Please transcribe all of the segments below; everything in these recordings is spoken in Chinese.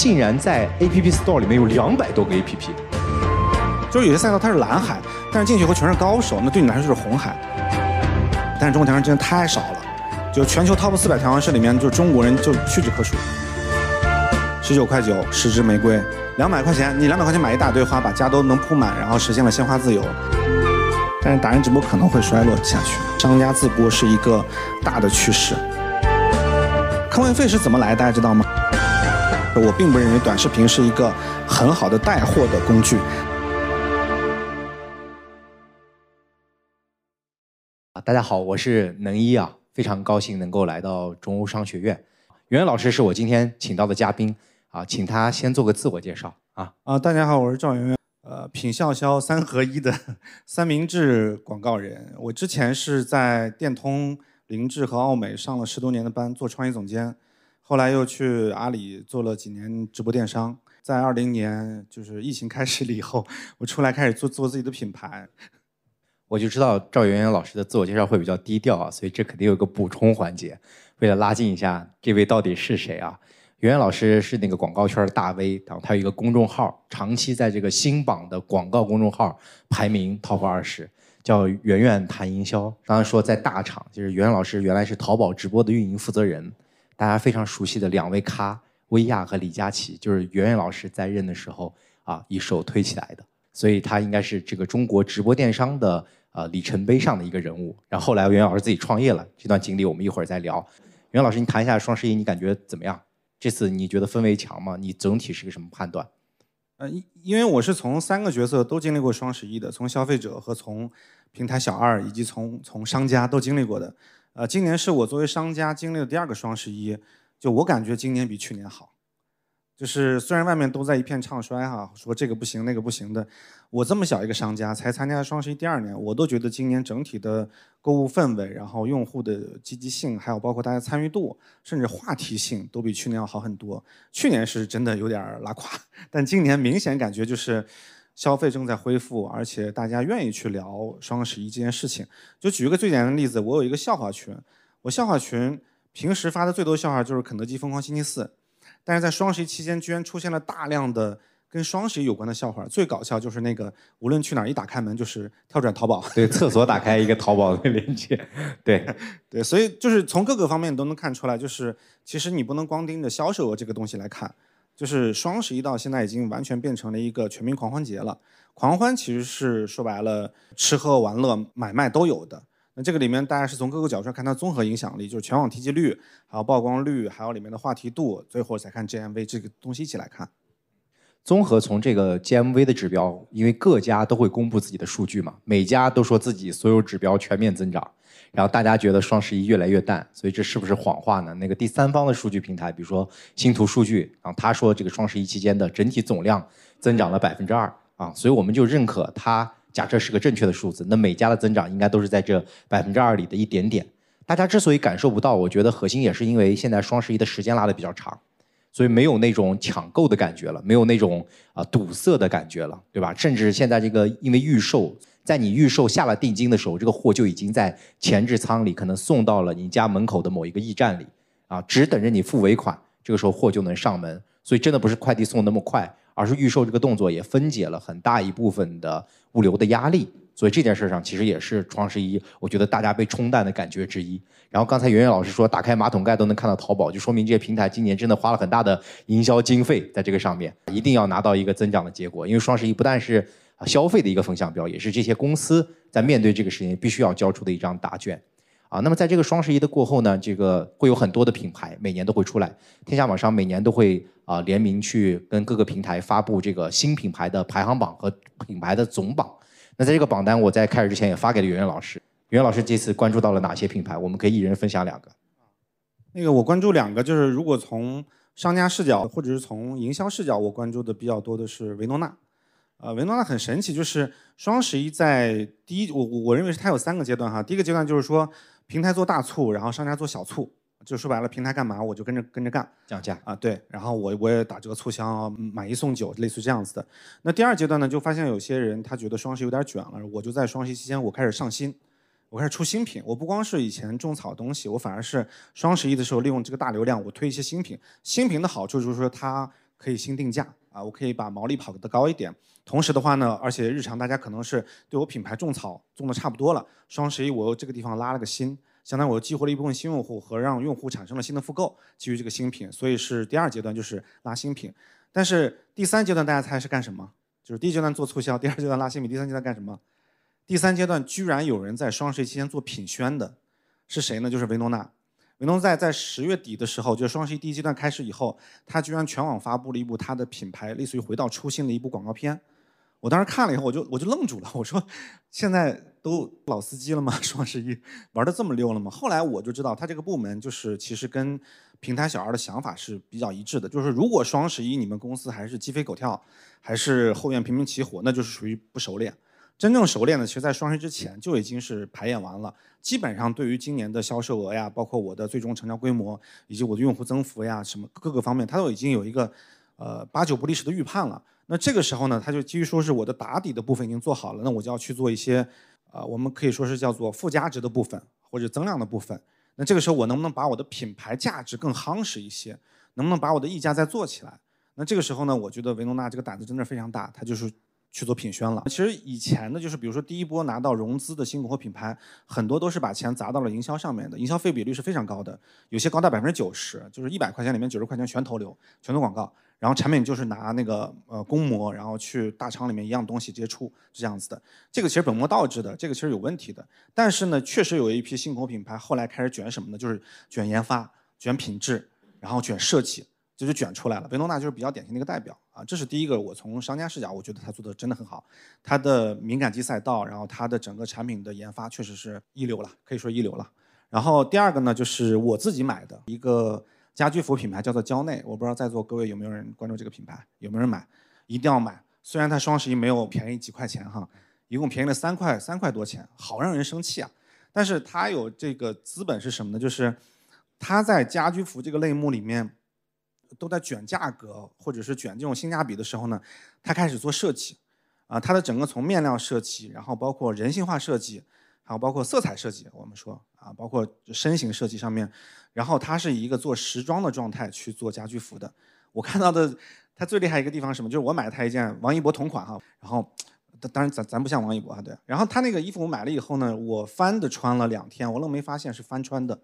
竟然在 App Store 里面有两百多个 App。就是有些赛道它是蓝海，但是进去以后全是高手，那对你来说就是红海。但是中国调音真的太少了，就全球 Top 四百调音师里面，就中国人就屈指可数。十九块九十支玫瑰，两百块钱，你两百块钱买一大堆花，把家都能铺满，然后实现了鲜花自由。但是达人直播可能会衰落下去，商家自播是一个大的趋势。坑位费是怎么来？大家知道吗？我并不认为短视频是一个很好的带货的工具。啊，大家好，我是能一啊，非常高兴能够来到中欧商学院。袁老师是我今天请到的嘉宾啊，请他先做个自我介绍啊。啊，大家好，我是赵媛媛，呃，品笑销三合一的 三明治广告人。我之前是在电通、凌志和奥美上了十多年的班，做创意总监，后来又去阿里做了几年直播电商。在二零年就是疫情开始了以后，我出来开始做做自己的品牌。我就知道赵媛媛老师的自我介绍会比较低调啊，所以这肯定有个补充环节，为了拉近一下这位到底是谁啊？媛媛老师是那个广告圈的大 V，然后他有一个公众号，长期在这个新榜的广告公众号排名 top 二十，叫媛媛谈营销。刚刚说在大厂，就是媛媛老师原来是淘宝直播的运营负责人，大家非常熟悉的两位咖薇娅和李佳琦，就是媛媛老师在任的时候啊一手推起来的，所以他应该是这个中国直播电商的。呃，里程碑上的一个人物。然后后来袁老师自己创业了，这段经历我们一会儿再聊。袁老师，你谈一下双十一，你感觉怎么样？这次你觉得氛围强吗？你总体是个什么判断？呃，因为我是从三个角色都经历过双十一的，从消费者和从平台小二，以及从从商家都经历过的。呃，今年是我作为商家经历的第二个双十一，就我感觉今年比去年好。就是虽然外面都在一片唱衰哈，说这个不行那个不行的，我这么小一个商家才参加双十一第二年，我都觉得今年整体的购物氛围，然后用户的积极性，还有包括大家参与度，甚至话题性都比去年要好很多。去年是真的有点拉垮，但今年明显感觉就是消费正在恢复，而且大家愿意去聊双十一这件事情。就举一个最简单的例子，我有一个笑话群，我笑话群平时发的最多笑话就是肯德基疯狂星期四。但是在双十一期间，居然出现了大量的跟双十一有关的笑话。最搞笑就是那个，无论去哪儿，一打开门就是跳转淘宝。对，厕所打开一个淘宝的链接。对，对，所以就是从各个方面都能看出来，就是其实你不能光盯着销售额这个东西来看，就是双十一到现在已经完全变成了一个全民狂欢节了。狂欢其实是说白了，吃喝玩乐、买卖都有的。那这个里面，大家是从各个角度上看它综合影响力，就是全网提及率，还有曝光率，还有里面的话题度，最后再看 GMV 这个东西一起来看。综合从这个 GMV 的指标，因为各家都会公布自己的数据嘛，每家都说自己所有指标全面增长，然后大家觉得双十一越来越淡，所以这是不是谎话呢？那个第三方的数据平台，比如说星图数据，然后他说这个双十一期间的整体总量增长了百分之二啊，所以我们就认可他。假设是个正确的数字，那每家的增长应该都是在这百分之二里的一点点。大家之所以感受不到，我觉得核心也是因为现在双十一的时间拉的比较长，所以没有那种抢购的感觉了，没有那种啊堵塞的感觉了，对吧？甚至现在这个因为预售，在你预售下了定金的时候，这个货就已经在前置仓里，可能送到了你家门口的某一个驿站里，啊，只等着你付尾款，这个时候货就能上门。所以真的不是快递送那么快。而是预售这个动作也分解了很大一部分的物流的压力，所以这件事上其实也是双十一，我觉得大家被冲淡的感觉之一。然后刚才圆圆老师说，打开马桶盖都能看到淘宝，就说明这些平台今年真的花了很大的营销经费在这个上面，一定要拿到一个增长的结果。因为双十一不但是消费的一个风向标，也是这些公司在面对这个事情必须要交出的一张答卷。啊，那么在这个双十一的过后呢，这个会有很多的品牌每年都会出来，天下网商每年都会啊联名去跟各个平台发布这个新品牌的排行榜和品牌的总榜。那在这个榜单，我在开始之前也发给了圆圆老师。圆圆老师这次关注到了哪些品牌？我们可以一人分享两个。那个我关注两个，就是如果从商家视角或者是从营销视角，我关注的比较多的是维诺纳。呃，维诺纳很神奇，就是双十一在第一，我我认为是它有三个阶段哈。第一个阶段就是说。平台做大促，然后商家做小促，就说白了，平台干嘛我就跟着跟着干，降价啊，对，然后我我也打折促销，买一送九，类似这样子的。那第二阶段呢，就发现有些人他觉得双十一有点卷了，我就在双十一期间我开始上新，我开始出新品，我不光是以前种草东西，我反而是双十一的时候利用这个大流量，我推一些新品。新品的好处就是说它可以新定价啊，我可以把毛利跑得高一点。同时的话呢，而且日常大家可能是对我品牌种草种的差不多了，双十一我又这个地方拉了个新，相当于我激活了一部分新用户和让用户产生了新的复购，基于这个新品，所以是第二阶段就是拉新品。但是第三阶段大家猜是干什么？就是第一阶段做促销，第二阶段拉新品，第三阶段干什么？第三阶段居然有人在双十一期间做品宣的，是谁呢？就是维诺纳。维诺在在十月底的时候，就是双十一第一阶段开始以后，他居然全网发布了一部他的品牌类似于回到初心的一部广告片。我当时看了以后，我就我就愣住了，我说现在都老司机了吗？双十一玩的这么溜了吗？后来我就知道，他这个部门就是其实跟平台小二的想法是比较一致的，就是如果双十一你们公司还是鸡飞狗跳，还是后院频频起火，那就是属于不熟练。真正熟练的，其实在双十一之前就已经是排演完了。基本上对于今年的销售额呀，包括我的最终成交规模，以及我的用户增幅呀，什么各个方面，他都已经有一个呃八九不离十的预判了。那这个时候呢，他就基于说是我的打底的部分已经做好了，那我就要去做一些呃我们可以说是叫做附加值的部分或者增量的部分。那这个时候我能不能把我的品牌价值更夯实一些？能不能把我的溢价再做起来？那这个时候呢，我觉得维诺纳这个胆子真的非常大，他就是。去做品宣了。其实以前的，就是比如说第一波拿到融资的新股或品牌，很多都是把钱砸到了营销上面的，营销费比率是非常高的，有些高达百分之九十，就是一百块钱里面九十块钱全投流，全投广告，然后产品就是拿那个呃公模，然后去大厂里面一样东西接触，是这样子的。这个其实本末倒置的，这个其实有问题的。但是呢，确实有一批新口品牌后来开始卷什么呢？就是卷研发、卷品质，然后卷设计。这就卷出来了，维诺娜就是比较典型的一个代表啊。这是第一个，我从商家视角，我觉得他做的真的很好。他的敏感肌赛道，然后他的整个产品的研发确实是一流了，可以说一流了。然后第二个呢，就是我自己买的一个家居服品牌，叫做蕉内。我不知道在座各位有没有人关注这个品牌，有没有人买？一定要买。虽然它双十一没有便宜几块钱哈，一共便宜了三块三块多钱，好让人生气啊。但是它有这个资本是什么呢？就是它在家居服这个类目里面。都在卷价格或者是卷这种性价比的时候呢，他开始做设计，啊，它的整个从面料设计，然后包括人性化设计，还有包括色彩设计，我们说啊，包括身形设计上面，然后它是以一个做时装的状态去做家居服的。我看到的它最厉害一个地方是什么？就是我买了它一件王一博同款哈，然后当然咱咱不像王一博哈对，然后他那个衣服我买了以后呢，我翻的穿了两天，我愣没发现是翻穿的。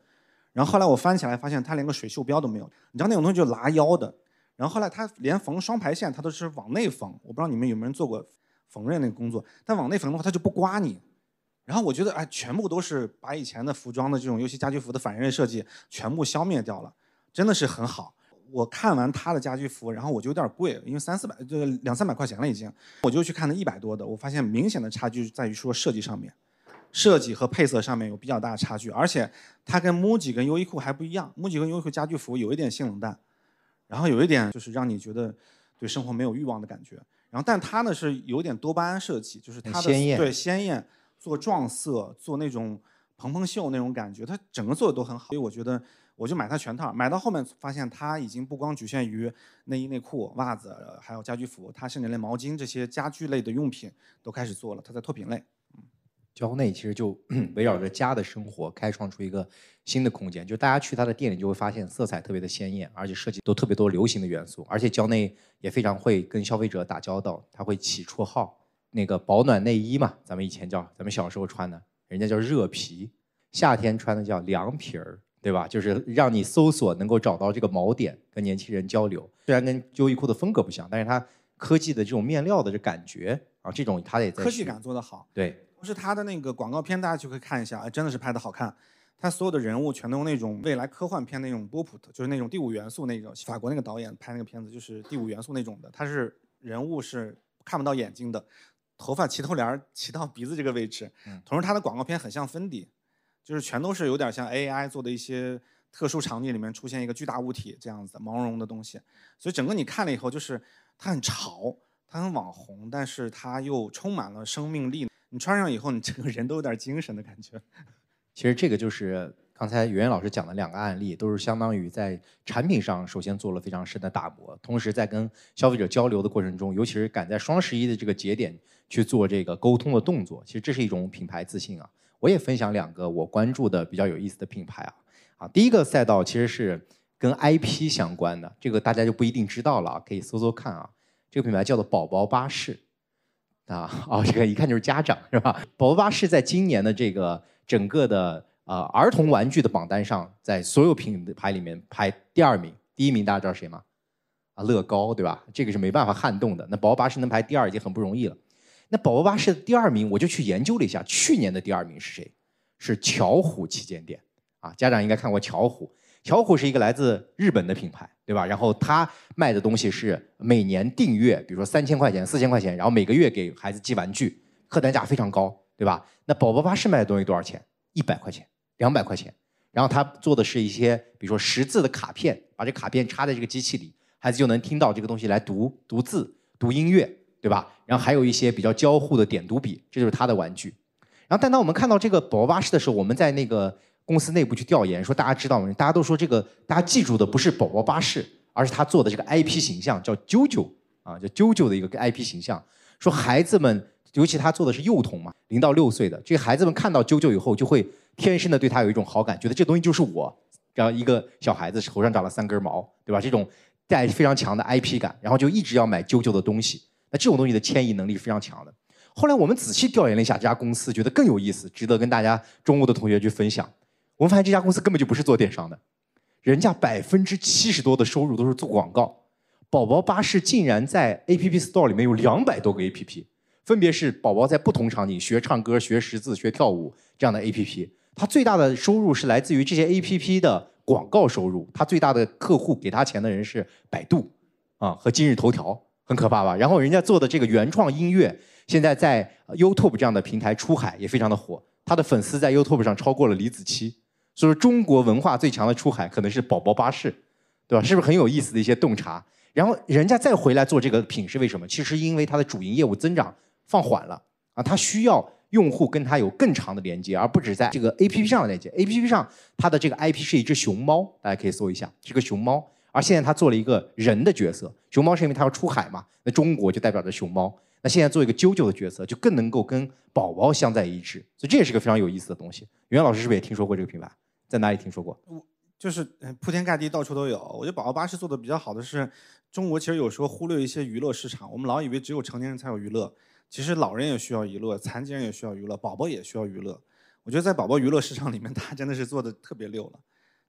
然后后来我翻起来发现它连个水袖标都没有，你知道那种东西就拉腰的。然后后来它连缝双排线它都是往内缝，我不知道你们有没有人做过缝纫那个工作，但往内缝的话它就不刮你。然后我觉得哎，全部都是把以前的服装的这种尤其家居服的反人类设计全部消灭掉了，真的是很好。我看完他的家居服，然后我就有点贵，因为三四百就两三百块钱了已经，我就去看那一百多的，我发现明显的差距在于说设计上面。设计和配色上面有比较大的差距，而且它跟 MUJI 跟优衣库还不一样。MUJI 跟优衣库家居服有一点性冷淡，然后有一点就是让你觉得对生活没有欲望的感觉。然后，但它呢是有点多巴胺设计，就是它的对鲜艳，做撞色，做那种蓬蓬袖那种感觉，它整个做的都很好。所以我觉得我就买它全套。买到后面发现它已经不光局限于内衣内裤、袜子，还有家居服，它甚至连毛巾这些家居类的用品都开始做了。它在拓品类。蕉内其实就 围绕着家的生活开创出一个新的空间，就大家去他的店里就会发现色彩特别的鲜艳，而且设计都特别多流行的元素，而且蕉内也非常会跟消费者打交道，他会起绰号，那个保暖内衣嘛，咱们以前叫咱们小时候穿的，人家叫热皮，夏天穿的叫凉皮儿，对吧？就是让你搜索能够找到这个锚点，跟年轻人交流。虽然跟优衣库的风格不像，但是它科技的这种面料的这感觉啊，这种它也在科技感做得好，对。是它的那个广告片，大家就可以看一下，哎，真的是拍的好看。他所有的人物全都用那种未来科幻片那种波普，就是那种第五元素那种。法国那个导演拍那个片子就是第五元素那种的，他是人物是看不到眼睛的，头发齐头帘齐到鼻子这个位置。同时它的广告片很像芬迪，就是全都是有点像 AI 做的一些特殊场景里面出现一个巨大物体这样子毛茸茸的东西。所以整个你看了以后，就是它很潮，它很网红，但是它又充满了生命力。你穿上以后，你整个人都有点精神的感觉。其实这个就是刚才袁袁老师讲的两个案例，都是相当于在产品上首先做了非常深的打磨，同时在跟消费者交流的过程中，尤其是赶在双十一的这个节点去做这个沟通的动作，其实这是一种品牌自信啊。我也分享两个我关注的比较有意思的品牌啊啊，第一个赛道其实是跟 IP 相关的，这个大家就不一定知道了，可以搜搜看啊。这个品牌叫做宝宝巴士，啊，哦，这个一看就是家长是吧？宝宝巴士在今年的这个整个的呃儿童玩具的榜单上，在所有品牌里面排第二名，第一名大家知道谁吗？啊，乐高对吧？这个是没办法撼动的。那宝宝巴士能排第二已经很不容易了。那宝宝巴士的第二名，我就去研究了一下，去年的第二名是谁？是巧虎旗舰店啊，家长应该看过巧虎。巧虎是一个来自日本的品牌，对吧？然后它卖的东西是每年订阅，比如说三千块钱、四千块钱，然后每个月给孩子寄玩具，客单价非常高，对吧？那宝宝巴士卖的东西多少钱？一百块钱、两百块钱。然后他做的是一些，比如说识字的卡片，把这卡片插在这个机器里，孩子就能听到这个东西来读读字、读音乐，对吧？然后还有一些比较交互的点读笔，这就是他的玩具。然后，但当我们看到这个宝宝巴士的时候，我们在那个。公司内部去调研，说大家知道吗？大家都说这个，大家记住的不是宝宝巴士，而是他做的这个 IP 形象，叫啾啾啊，叫啾啾的一个 IP 形象。说孩子们，尤其他做的是幼童嘛，零到六岁的这个孩子们看到啾啾以后，就会天生的对他有一种好感，觉得这东西就是我。然后一个小孩子头上长了三根毛，对吧？这种带非常强的 IP 感，然后就一直要买啾啾的东西。那这种东西的迁移能力非常强的。后来我们仔细调研了一下这家公司，觉得更有意思，值得跟大家中午的同学去分享。我们发现这家公司根本就不是做电商的，人家百分之七十多的收入都是做广告。宝宝巴士竟然在 App Store 里面有两百多个 App，分别是宝宝在不同场景学唱歌、学识字、学跳舞这样的 App。它最大的收入是来自于这些 App 的广告收入。它最大的客户给他钱的人是百度啊和今日头条，很可怕吧？然后人家做的这个原创音乐，现在在 YouTube 这样的平台出海也非常的火。他的粉丝在 YouTube 上超过了李子柒。所以说，中国文化最强的出海可能是宝宝巴士，对吧？是不是很有意思的一些洞察？然后人家再回来做这个品是为什么？其实因为它的主营业务增长放缓了啊，它需要用户跟它有更长的连接，而不止在这个 APP 上的连接。APP 上它的这个 IP 是一只熊猫，大家可以搜一下，是个熊猫。而现在它做了一个人的角色，熊猫是因为它要出海嘛？那中国就代表着熊猫。那现在做一个啾啾的角色，就更能够跟宝宝相在一致。所以这也是个非常有意思的东西。袁老师是不是也听说过这个品牌？在哪里听说过？我就是铺天盖地，到处都有。我觉得宝宝巴士做的比较好的是，中国其实有时候忽略一些娱乐市场。我们老以为只有成年人才有娱乐，其实老人也需要娱乐，残疾人也需要娱乐，宝宝也需要娱乐。我觉得在宝宝娱乐市场里面，他真的是做的特别溜了。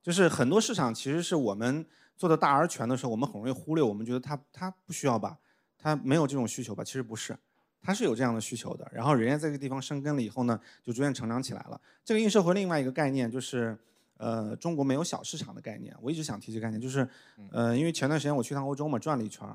就是很多市场其实是我们做的大而全的时候，我们很容易忽略。我们觉得他他不需要吧，他没有这种需求吧？其实不是，他是有这样的需求的。然后人家在这个地方生根了以后呢，就逐渐成长起来了。这个映射回另外一个概念就是。呃，中国没有小市场的概念，我一直想提这个概念，就是，呃，因为前段时间我去趟欧洲嘛，转了一圈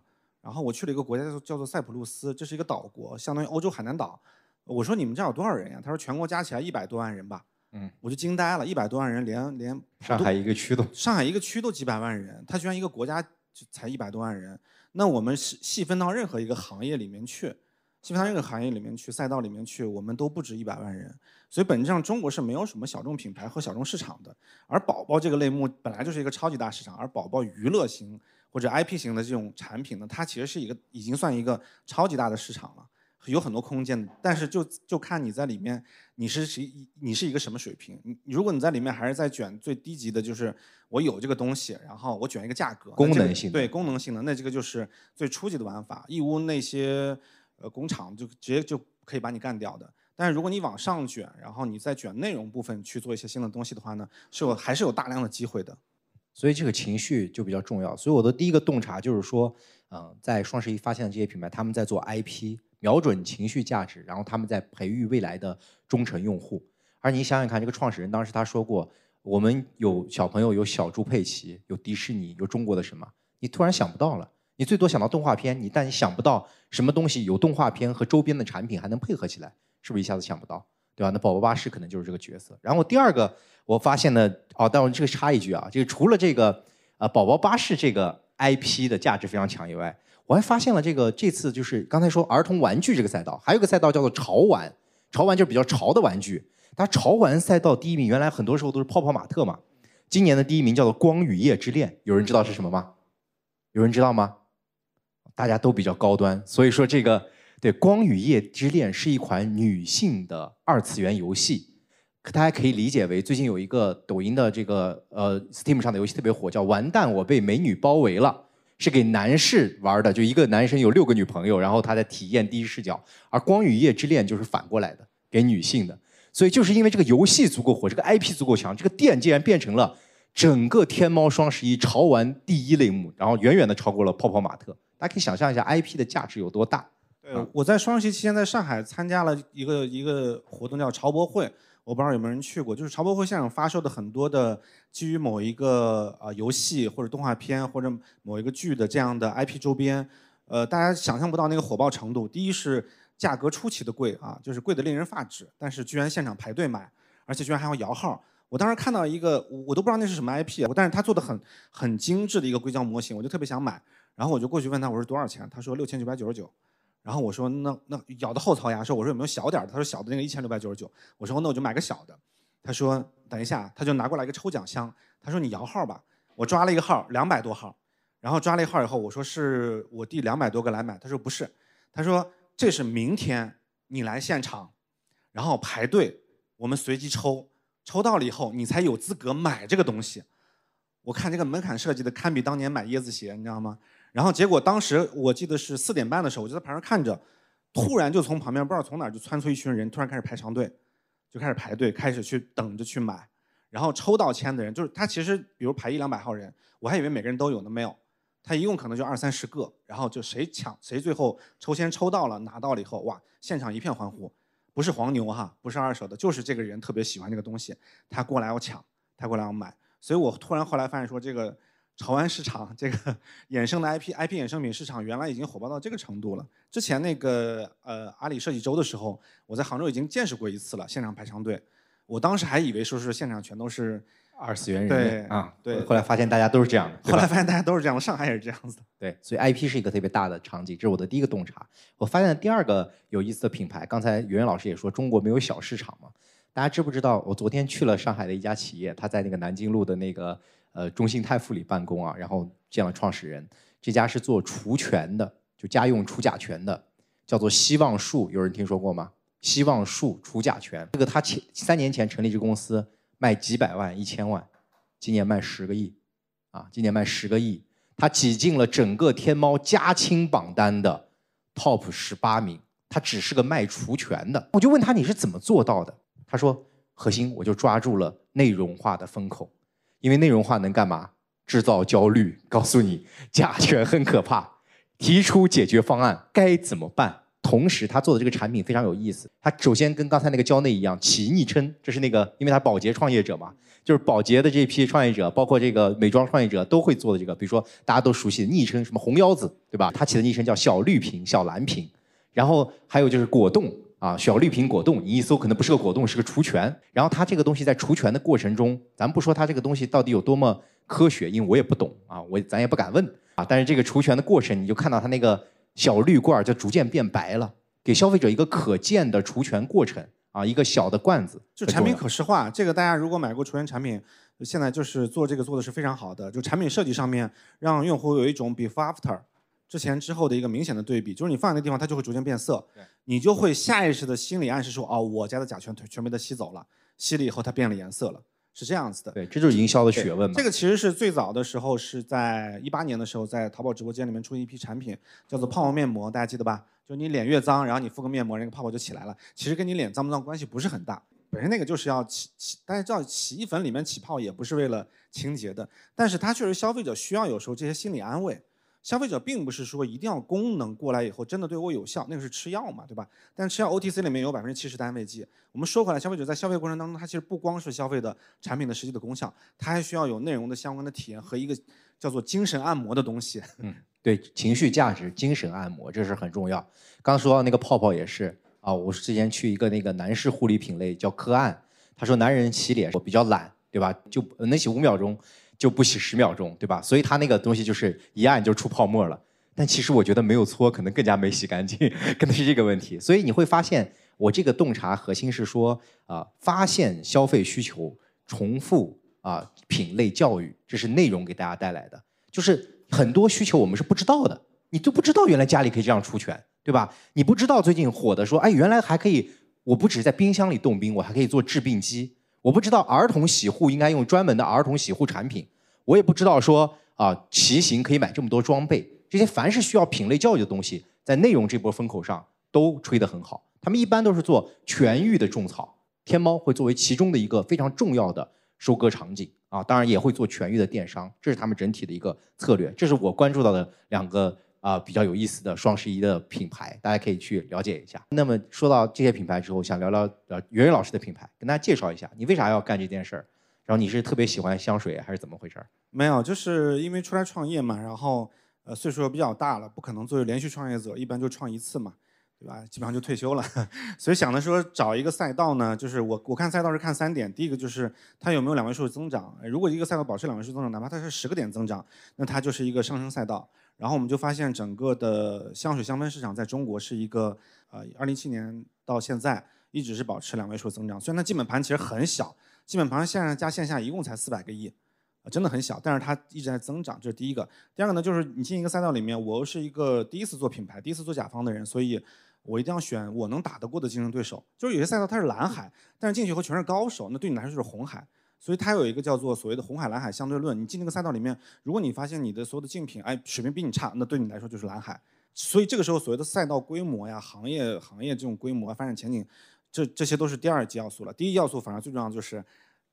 然后我去了一个国家叫做叫做塞浦路斯，这是一个岛国，相当于欧洲海南岛。我说你们这有多少人呀？他说全国加起来一百多万人吧。嗯，我就惊呆了，一百多万人，连连上海一个区都上海一个区都几百万人，他居然一个国家就才一百多万人。那我们细细分到任何一个行业里面去。细分到任何行业里面去，赛道里面去，我们都不止一百万人，所以本质上中国是没有什么小众品牌和小众市场的。而宝宝这个类目本来就是一个超级大市场，而宝宝娱乐型或者 IP 型的这种产品呢，它其实是一个已经算一个超级大的市场了，有很多空间。但是就就看你在里面你是谁，你是一个什么水平。你如果你在里面还是在卷最低级的，就是我有这个东西，然后我卷一个价格，功能性对功能性的，那这个就是最初级的玩法。义乌那些。呃，工厂就直接就可以把你干掉的。但是如果你往上卷，然后你再卷内容部分去做一些新的东西的话呢，是有还是有大量的机会的。所以这个情绪就比较重要。所以我的第一个洞察就是说，嗯，在双十一发现的这些品牌，他们在做 IP，瞄准情绪价值，然后他们在培育未来的忠诚用户。而你想想看，这个创始人当时他说过，我们有小朋友，有小猪佩奇，有迪士尼，有中国的什么？你突然想不到了。你最多想到动画片，你但你想不到什么东西有动画片和周边的产品还能配合起来，是不是一下子想不到，对吧？那宝宝巴士可能就是这个角色。然后第二个我发现呢，哦，但我这个插一句啊，这个除了这个呃宝宝巴士这个 IP 的价值非常强以外，我还发现了这个这次就是刚才说儿童玩具这个赛道，还有个赛道叫做潮玩，潮玩就是比较潮的玩具。它潮玩赛道第一名原来很多时候都是泡泡玛特嘛，今年的第一名叫做光与夜之恋，有人知道是什么吗？有人知道吗？大家都比较高端，所以说这个对《光与夜之恋》是一款女性的二次元游戏，大家可以理解为最近有一个抖音的这个呃 Steam 上的游戏特别火，叫《完蛋我被美女包围了》，是给男士玩的，就一个男生有六个女朋友，然后他在体验第一视角，而《光与夜之恋》就是反过来的，给女性的。所以就是因为这个游戏足够火，这个 IP 足够强，这个店竟然变成了整个天猫双十一潮玩第一类目，然后远远的超过了泡泡玛特。大家可以想象一下 IP 的价值有多大。对，我在双十一期间在上海参加了一个一个活动，叫潮博会。我不知道有没有人去过，就是潮博会现场发售的很多的基于某一个呃游戏或者动画片或者某一个剧的这样的 IP 周边，呃，大家想象不到那个火爆程度。第一是价格出奇的贵啊，就是贵的令人发指，但是居然现场排队买，而且居然还要摇号。我当时看到一个，我都不知道那是什么 IP，但是他做的很很精致的一个硅胶模型，我就特别想买，然后我就过去问他我说多少钱，他说六千九百九十九。然后我说那那咬的后槽牙说我说有没有小点的？他说小的那个一千六百九十九。我说那我就买个小的。他说等一下，他就拿过来一个抽奖箱。他说你摇号吧。我抓了一个号，两百多号。然后抓了一号以后，我说是我弟两百多个来买。他说不是，他说这是明天你来现场，然后排队，我们随机抽，抽到了以后你才有资格买这个东西。我看这个门槛设计的堪比当年买椰子鞋，你知道吗？然后结果当时我记得是四点半的时候，我就在旁边看着，突然就从旁边不知道从哪儿就窜出一群人，突然开始排长队，就开始排队，开始去等着去买。然后抽到签的人，就是他其实比如排一两百号人，我还以为每个人都有呢，没有，他一共可能就二三十个。然后就谁抢谁最后抽签抽到了拿到了以后，哇，现场一片欢呼，不是黄牛哈，不是二手的，就是这个人特别喜欢这个东西，他过来要抢，他过来要买。所以我突然后来发现说这个。潮玩市场这个 衍生的 IP IP 衍生品市场原来已经火爆到这个程度了。之前那个呃阿里设计周的时候，我在杭州已经见识过一次了，现场排长队。我当时还以为说是现场全都是二次元人对啊，对。后来发现大家都是这样的，后来发现大家都是这样的，上海也是这样子的。对，所以 IP 是一个特别大的场景，这是我的第一个洞察。我发现第二个有意思的品牌，刚才圆圆老师也说中国没有小市场嘛。大家知不知道？我昨天去了上海的一家企业，他在那个南京路的那个。呃，中信泰富里办公啊，然后见了创始人。这家是做除醛的，就家用除甲醛的，叫做希望树，有人听说过吗？希望树除甲醛，这个他前三年前成立这公司，卖几百万、一千万，今年卖十个亿，啊，今年卖十个亿，他挤进了整个天猫家青榜单的 top 十八名。他只是个卖除醛的，我就问他你是怎么做到的？他说核心我就抓住了内容化的风口。因为内容化能干嘛？制造焦虑，告诉你 甲醛很可怕，提出解决方案该怎么办。同时，他做的这个产品非常有意思。他首先跟刚才那个蕉内一样，起昵称，这是那个，因为他保洁创业者嘛，就是保洁的这批创业者，包括这个美妆创业者都会做的这个。比如说大家都熟悉的昵称，什么红腰子，对吧？他起的昵称叫小绿瓶、小蓝瓶。然后还有就是果冻。啊，小绿瓶果冻，你一搜可能不是个果冻，是个除醛。然后它这个东西在除醛的过程中，咱不说它这个东西到底有多么科学，因为我也不懂啊，我咱也不敢问啊。但是这个除醛的过程，你就看到它那个小绿罐就逐渐变白了，给消费者一个可见的除醛过程啊，一个小的罐子。就产品可视化，这个大家如果买过除醛产品，现在就是做这个做的是非常好的，就产品设计上面让用户有一种 before after。之前之后的一个明显的对比，就是你放在那地方，它就会逐渐变色，你就会下意识的心理暗示说，哦，我家的甲醛全全被它吸走了，吸了以后它变了颜色了，是这样子的。对，这就是营销的学问嘛。这个其实是最早的时候是在一八年的时候，在淘宝直播间里面出一批产品，叫做泡泡面膜，大家记得吧？就你脸越脏，然后你敷个面膜，那个泡泡就起来了。其实跟你脸脏不脏关系不是很大，本身那个就是要起起，大家知道洗衣粉里面起泡也不是为了清洁的，但是它确实消费者需要有时候这些心理安慰。消费者并不是说一定要功能过来以后真的对我有效，那个是吃药嘛，对吧？但吃药 OTC 里面有百分之七十的安慰剂。我们说回来，消费者在消费过程当中，他其实不光是消费的产品的实际的功效，他还需要有内容的相关的体验和一个叫做精神按摩的东西。嗯，对，情绪价值、精神按摩这是很重要。刚说到那个泡泡也是啊，我之前去一个那个男士护理品类叫科岸，他说男人洗脸我比较懒，对吧？就能洗五秒钟。就不洗十秒钟，对吧？所以它那个东西就是一按就出泡沫了。但其实我觉得没有搓，可能更加没洗干净，可能是这个问题。所以你会发现，我这个洞察核心是说啊，发现消费需求，重复啊品类教育，这是内容给大家带来的。就是很多需求我们是不知道的，你都不知道原来家里可以这样除醛，对吧？你不知道最近火的说，哎，原来还可以，我不只是在冰箱里冻冰，我还可以做制冰机。我不知道儿童洗护应该用专门的儿童洗护产品，我也不知道说啊骑行可以买这么多装备，这些凡是需要品类教育的东西，在内容这波风口上都吹得很好。他们一般都是做全域的种草，天猫会作为其中的一个非常重要的收割场景啊，当然也会做全域的电商，这是他们整体的一个策略。这是我关注到的两个啊比较有意思的双十一的品牌，大家可以去了解一下。那么说到这些品牌之后，想聊聊呃袁袁老师的品牌，跟大家介绍一下，你为啥要干这件事儿？然后你是特别喜欢香水还是怎么回事儿？没有，就是因为出来创业嘛，然后呃岁数又比较大了，不可能作为连续创业者，一般就创一次嘛。对吧？基本上就退休了，所以想的说找一个赛道呢，就是我我看赛道是看三点，第一个就是它有没有两位数增长，如果一个赛道保持两位数增长，哪怕它是十个点增长，那它就是一个上升赛道。然后我们就发现整个的香水香氛市场在中国是一个呃，二零一七年到现在一直是保持两位数增长，虽然它基本盘其实很小，基本盘线上加线下一共才四百个亿。啊，真的很小，但是它一直在增长，这是第一个。第二个呢，就是你进一个赛道里面，我又是一个第一次做品牌、第一次做甲方的人，所以。我一定要选我能打得过的竞争对手。就是有些赛道它是蓝海，但是进去以后全是高手，那对你来说就是红海。所以它有一个叫做所谓的红海蓝海相对论。你进这个赛道里面，如果你发现你的所有的竞品哎水平比你差，那对你来说就是蓝海。所以这个时候所谓的赛道规模呀、行业行业这种规模、发展前景，这这些都是第二级要素了。第一要素反而最重要的就是。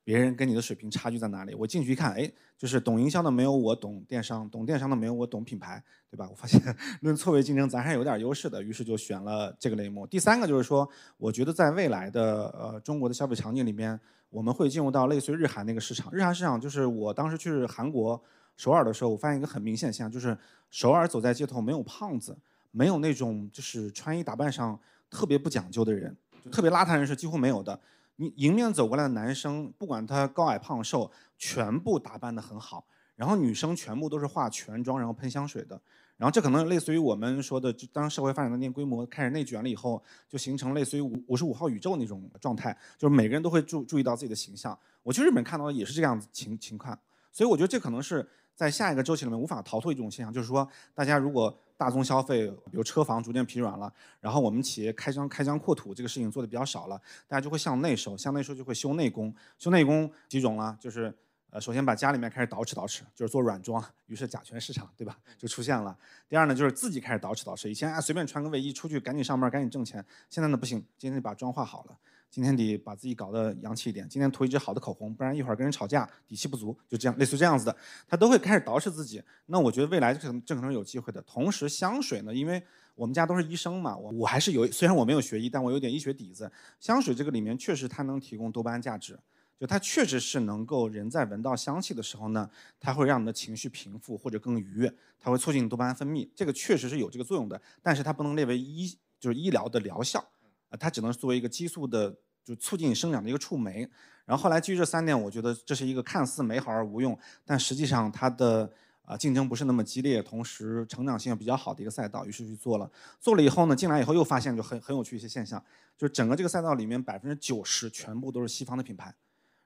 别人跟你的水平差距在哪里？我进去一看，哎，就是懂营销的没有我懂电商，懂电商的没有我懂品牌，对吧？我发现论错位竞争，咱还有点优势的，于是就选了这个类目。第三个就是说，我觉得在未来的呃中国的消费场景里面，我们会进入到类似于日韩那个市场。日韩市场就是我当时去韩国首尔的时候，我发现一个很明显现象，就是首尔走在街头没有胖子，没有那种就是穿衣打扮上特别不讲究的人，特别邋遢人是几乎没有的。你迎面走过来的男生，不管他高矮胖瘦，全部打扮得很好。然后女生全部都是化全妆，然后喷香水的。然后这可能类似于我们说的，就当社会发展到那规模，开始内卷了以后，就形成类似于五五十五号宇宙那种状态，就是每个人都会注注意到自己的形象。我去日本看到的也是这样子情情况，所以我觉得这可能是在下一个周期里面无法逃脱一种现象，就是说大家如果。大宗消费，比如车房逐渐疲软了，然后我们企业开疆开疆扩土这个事情做的比较少了，大家就会向内收，向内收就会修内功，修内功几种了，就是呃，首先把家里面开始捯饬捯饬，就是做软装，于是甲醛市场对吧就出现了。第二呢，就是自己开始捯饬捯饬，以前啊随便穿个卫衣出去赶紧上班赶紧挣钱，现在呢不行，今天把妆化好了。今天得把自己搞得洋气一点，今天涂一支好的口红，不然一会儿跟人吵架底气不足，就这样类似这样子的，他都会开始捯饬自己。那我觉得未来这可能这可能有机会的。同时香水呢，因为我们家都是医生嘛，我我还是有虽然我没有学医，但我有点医学底子。香水这个里面确实它能提供多巴胺价值，就它确实是能够人在闻到香气的时候呢，它会让你的情绪平复或者更愉悦，它会促进多巴胺分泌，这个确实是有这个作用的。但是它不能列为医就是医疗的疗效。啊，它只能作为一个激素的，就促进生长的一个触媒。然后后来基于这三点，我觉得这是一个看似美好而无用，但实际上它的啊竞争不是那么激烈，同时成长性也比较好的一个赛道。于是去做了，做了以后呢，进来以后又发现就很很有趣一些现象，就是整个这个赛道里面百分之九十全部都是西方的品牌，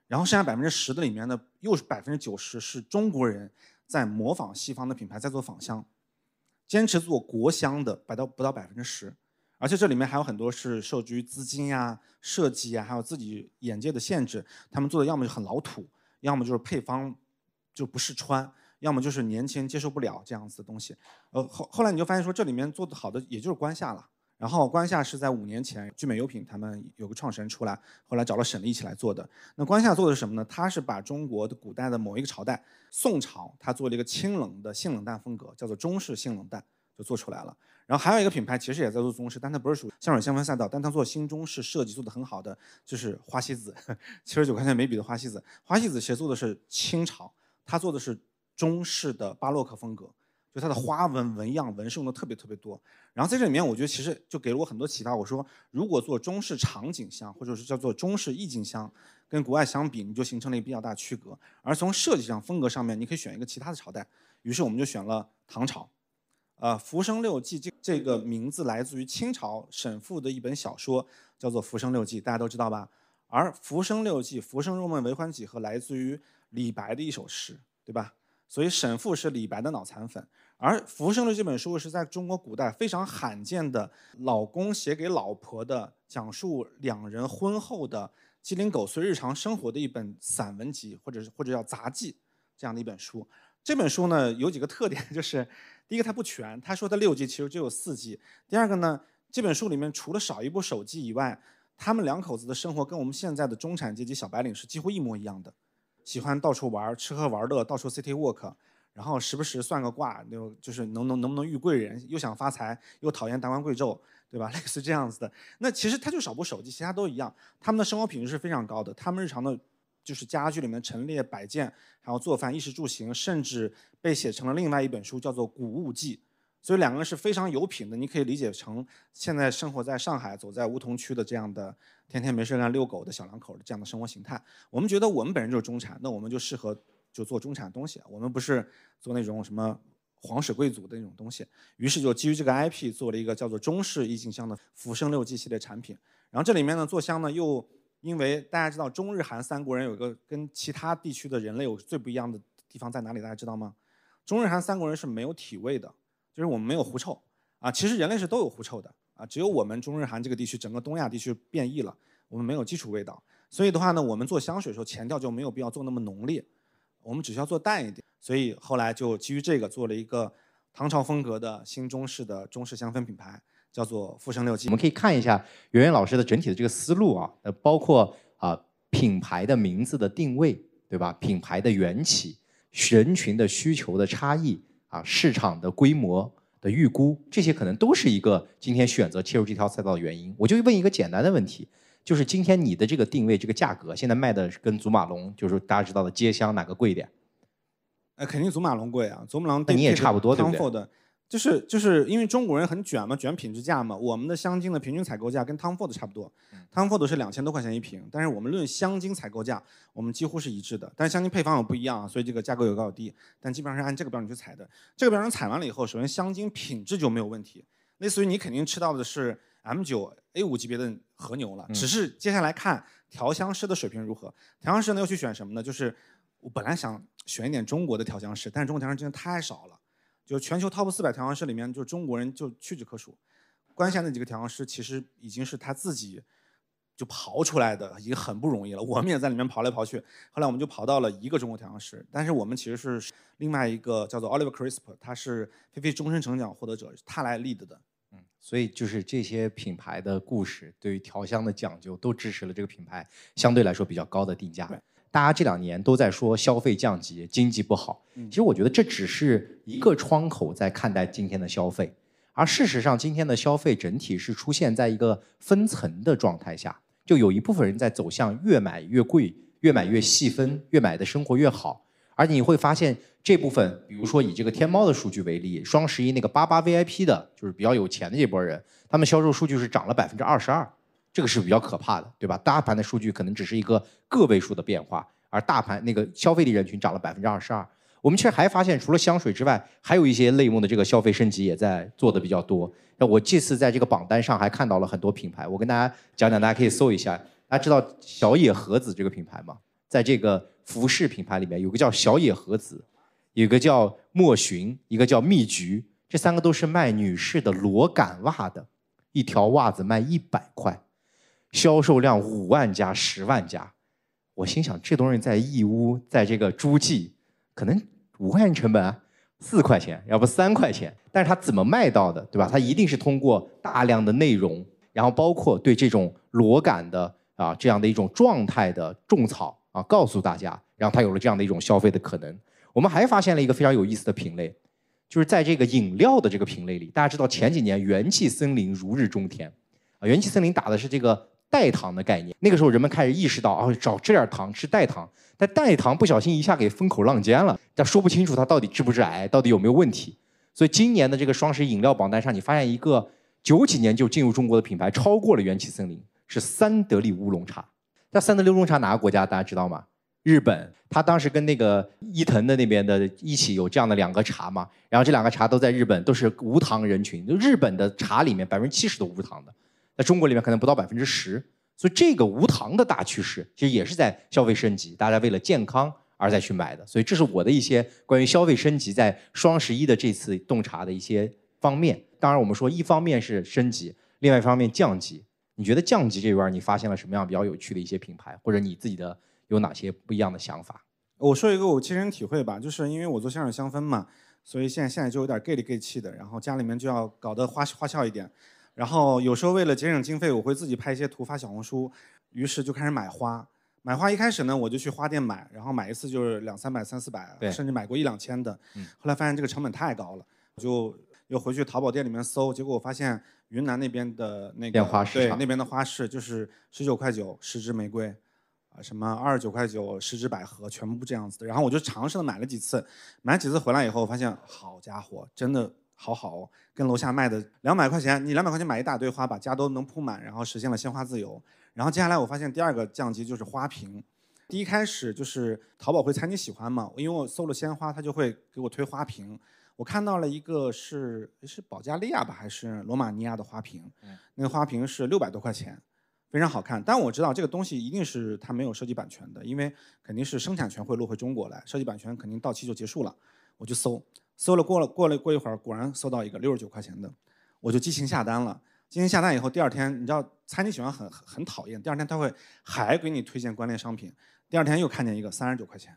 然后剩下百分之十的里面呢，又是百分之九十是中国人在模仿西方的品牌在做仿香，坚持做国香的，百到不到百分之十。而且这里面还有很多是受制于资金呀、设计呀，还有自己眼界的限制，他们做的要么就很老土，要么就是配方就不试穿，要么就是年轻人接受不了这样子的东西。呃，后后来你就发现说，这里面做的好的也就是关夏了。然后关夏是在五年前，聚美优品他们有个创始人出来，后来找了沈丽一起来做的。那关夏做的是什么呢？他是把中国的古代的某一个朝代，宋朝，他做了一个清冷的性冷淡风格，叫做中式性冷淡，就做出来了。然后还有一个品牌，其实也在做中式，但它不是属于香水香氛赛道，但它做新中式设计做的很好的，就是花西子，七十九块钱每笔的花西子。花西子其实做的是清朝，它做的是中式的巴洛克风格，就它的花纹纹样纹饰用的特别特别多。然后在这里面，我觉得其实就给了我很多启发。我说，如果做中式场景香，或者是叫做中式意境香，跟国外相比，你就形成了一个比较大区隔。而从设计上、风格上面，你可以选一个其他的朝代。于是我们就选了唐朝。呃，《浮生六记》这这个名字来自于清朝沈复的一本小说，叫做《浮生六记》，大家都知道吧？而《浮生六记》“浮生若梦，为欢几何”来自于李白的一首诗，对吧？所以沈复是李白的脑残粉。而《浮生六记》这本书是在中国古代非常罕见的老公写给老婆的，讲述两人婚后的鸡零狗碎日常生活的一本散文集，或者是或者叫杂记这样的一本书。这本书呢有几个特点，就是第一个它不全，他说的六 G 其实只有四 G。第二个呢，这本书里面除了少一部手机以外，他们两口子的生活跟我们现在的中产阶级小白领是几乎一模一样的，喜欢到处玩，吃喝玩乐，到处 city walk，然后时不时算个卦，就就是能能能不能遇贵人，又想发财，又讨厌达官贵胄。对吧？类似这样子的，那其实他就少部手机，其他都一样。他们的生活品质是非常高的，他们日常的，就是家具里面陈列摆件，然后做饭、衣食住行，甚至被写成了另外一本书，叫做《古物记》。所以两个人是非常有品的，你可以理解成现在生活在上海、走在梧桐区的这样的天天没事干遛狗的小两口的这样的生活形态。我们觉得我们本身就是中产，那我们就适合就做中产的东西。我们不是做那种什么。皇室贵族的那种东西，于是就基于这个 IP 做了一个叫做中式意境香的福生六记系列产品。然后这里面呢做香呢，又因为大家知道中日韩三国人有一个跟其他地区的人类有最不一样的地方在哪里？大家知道吗？中日韩三国人是没有体味的，就是我们没有狐臭啊。其实人类是都有狐臭的啊，只有我们中日韩这个地区，整个东亚地区变异了，我们没有基础味道。所以的话呢，我们做香水的时候前调就没有必要做那么浓烈。我们只需要做淡一点，所以后来就基于这个做了一个唐朝风格的新中式的中式香氛品牌，叫做富生六记。我们可以看一下圆圆老师的整体的这个思路啊，呃，包括啊品牌的名字的定位，对吧？品牌的缘起、人群的需求的差异啊、市场的规模的预估，这些可能都是一个今天选择切入这条赛道的原因。我就问一个简单的问题。就是今天你的这个定位，这个价格，现在卖的跟祖马龙，就是大家知道的街香哪个贵一点？呃，肯定祖马龙贵啊，祖马龙。那你也差不多对不对？就是就是因为中国人很卷嘛，卷品质价嘛。我们的香精的平均采购价跟 Tom Ford 差不多，Tom Ford 是两千多块钱一瓶，但是我们论香精采购价，我们几乎是一致的。但是香精配方有不一样啊，所以这个价格有高有低，但基本上是按这个标准去采的。这个标准采完了以后，首先香精品质就没有问题，类似于你肯定吃到的是 M 九 A 五级别的。和牛了，只是接下来看调香师的水平如何。调香师呢要去选什么呢？就是我本来想选一点中国的调香师，但是中国调香师真的太少了。就全球 top 四百调香师里面，就中国人就屈指可数。关下那几个调香师其实已经是他自己就刨出来的，已经很不容易了。我们也在里面刨来刨去，后来我们就刨到了一个中国调香师。但是我们其实是另外一个叫做 Oliver Crisp，他是菲菲终身成奖获得者，他来 lead 的。嗯所以就是这些品牌的故事，对于调香的讲究，都支持了这个品牌相对来说比较高的定价。大家这两年都在说消费降级，经济不好。其实我觉得这只是一个窗口在看待今天的消费，而事实上今天的消费整体是出现在一个分层的状态下，就有一部分人在走向越买越贵，越买越细分，越买的生活越好。而你会发现，这部分，比如说以这个天猫的数据为例，双十一那个八八 VIP 的，就是比较有钱的这波人，他们销售数据是涨了百分之二十二，这个是比较可怕的，对吧？大盘的数据可能只是一个个位数的变化，而大盘那个消费力人群涨了百分之二十二。我们却还发现，除了香水之外，还有一些类目的这个消费升级也在做的比较多。那我这次在这个榜单上还看到了很多品牌，我跟大家讲讲，大家可以搜一下。大家知道小野和子这个品牌吗？在这个。服饰品牌里面有个叫小野和子，有个叫莫寻，一个叫蜜橘，这三个都是卖女士的裸感袜的，一条袜子卖一百块，销售量五万加十万加。我心想，这东西在义乌，在这个诸暨，可能五块钱成本，啊四块钱，要不三块钱，但是它怎么卖到的，对吧？它一定是通过大量的内容，然后包括对这种裸感的啊这样的一种状态的种草。啊，告诉大家，然后它有了这样的一种消费的可能。我们还发现了一个非常有意思的品类，就是在这个饮料的这个品类里，大家知道前几年元气森林如日中天，啊，元气森林打的是这个代糖的概念。那个时候人们开始意识到，哦，找这点糖吃代糖，但代糖不小心一下给风口浪尖了，但说不清楚它到底治不治癌，到底有没有问题。所以今年的这个双十一饮料榜单上，你发现一个九几年就进入中国的品牌超过了元气森林，是三得利乌龙茶。那三得利乌龙茶哪个国家大家知道吗？日本，他当时跟那个伊藤的那边的一起有这样的两个茶嘛，然后这两个茶都在日本都是无糖人群，就日本的茶里面百分之七十都无糖的，在中国里面可能不到百分之十，所以这个无糖的大趋势其实也是在消费升级，大家为了健康而再去买的，所以这是我的一些关于消费升级在双十一的这次洞察的一些方面。当然我们说一方面是升级，另外一方面降级。你觉得降级这边你发现了什么样比较有趣的一些品牌，或者你自己的有哪些不一样的想法？我说一个我亲身体会吧，就是因为我做香水香氛嘛，所以现在现在就有点 gay 里 gay 气的，然后家里面就要搞得花花俏一点，然后有时候为了节省经费，我会自己拍一些图发小红书，于是就开始买花。买花一开始呢，我就去花店买，然后买一次就是两三百、三四百，甚至买过一两千的。后来发现这个成本太高了，就又回去淘宝店里面搜，结果我发现云南那边的那个花市对那边的花市就是十九块九十支玫瑰，啊什么二十九块九十支百合，全部这样子的。然后我就尝试了买了几次，买几次回来以后发现，好家伙，真的好好，跟楼下卖的两百块钱，你两百块钱买一大堆花，把家都能铺满，然后实现了鲜花自由。然后接下来我发现第二个降级就是花瓶，第一开始就是淘宝会猜你喜欢嘛，因为我搜了鲜花，它就会给我推花瓶。我看到了一个是是保加利亚吧还是罗马尼亚的花瓶，那个花瓶是六百多块钱，非常好看。但我知道这个东西一定是它没有设计版权的，因为肯定是生产权会落回中国来，设计版权肯定到期就结束了。我就搜，搜了过了过了过一会儿，果然搜到一个六十九块钱的，我就激情下单了。今天下单以后，第二天你知道猜你喜欢很很讨厌，第二天他会还给你推荐关联商品，第二天又看见一个三十九块钱，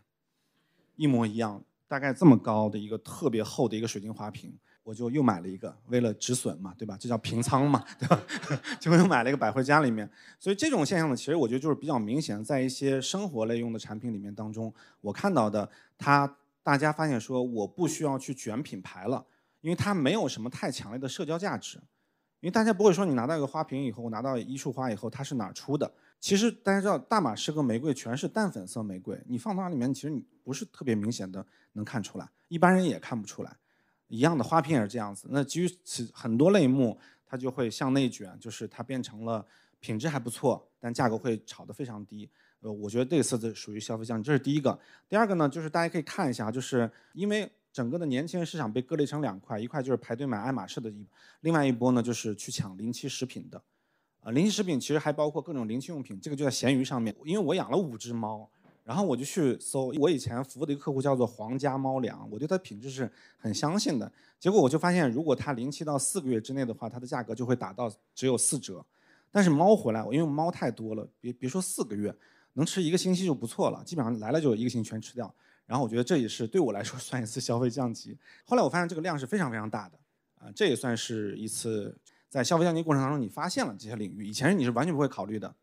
一模一样，大概这么高的一个特别厚的一个水晶花瓶，我就又买了一个，为了止损嘛，对吧？这叫平仓嘛，对吧？就又买了一个摆回家里面。所以这种现象呢，其实我觉得就是比较明显，在一些生活类用的产品里面当中，我看到的，它大家发现说我不需要去卷品牌了，因为它没有什么太强烈的社交价值。因为大家不会说你拿到一个花瓶以后，拿到一束花以后，它是哪儿出的？其实大家知道，大马士革玫瑰全是淡粉色玫瑰，你放到里面，其实你不是特别明显的能看出来，一般人也看不出来。一样的花瓶也是这样子。那基于此很多类目，它就会向内卷，就是它变成了品质还不错，但价格会炒得非常低。我觉得这次的属于消费降级，这是第一个。第二个呢，就是大家可以看一下，就是因为。整个的年轻人市场被割裂成两块，一块就是排队买爱马仕的，一另外一波呢就是去抢临期食品的，啊，临期食品其实还包括各种临期用品，这个就在闲鱼上面。因为我养了五只猫，然后我就去搜，我以前服务的一个客户叫做皇家猫粮，我对它品质是很相信的。结果我就发现，如果它临期到四个月之内的话，它的价格就会打到只有四折。但是猫回来，因为猫太多了，别别说四个月，能吃一个星期就不错了，基本上来了就一个星期全吃掉。然后我觉得这也是对我来说 算一次消费降级。后来我发现这个量是非常非常大的，啊，这也算是一次在消费降级过程当中你发现了这些领域，以前你是完全不会考虑的。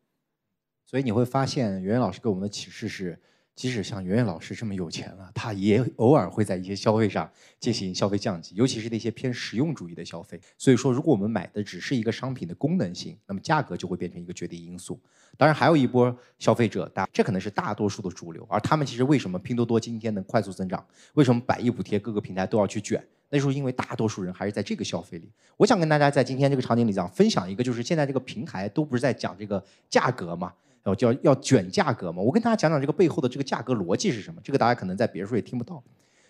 所以你会发现，袁袁老师给我们的启示是，即使像圆圆老师这么有钱了，他也偶尔会在一些消费上进行消费降级，尤其是那些偏实用主义的消费。所以说，如果我们买的只是一个商品的功能性，那么价格就会变成一个决定因素。当然，还有一波消费者，大这可能是大多数的主流。而他们其实为什么拼多多今天能快速增长？为什么百亿补贴各个平台都要去卷？那时候因为大多数人还是在这个消费里。我想跟大家在今天这个场景里讲分享一个，就是现在这个平台都不是在讲这个价格嘛，然后叫要卷价格嘛。我跟大家讲讲这个背后的这个价格逻辑是什么。这个大家可能在别处也听不到。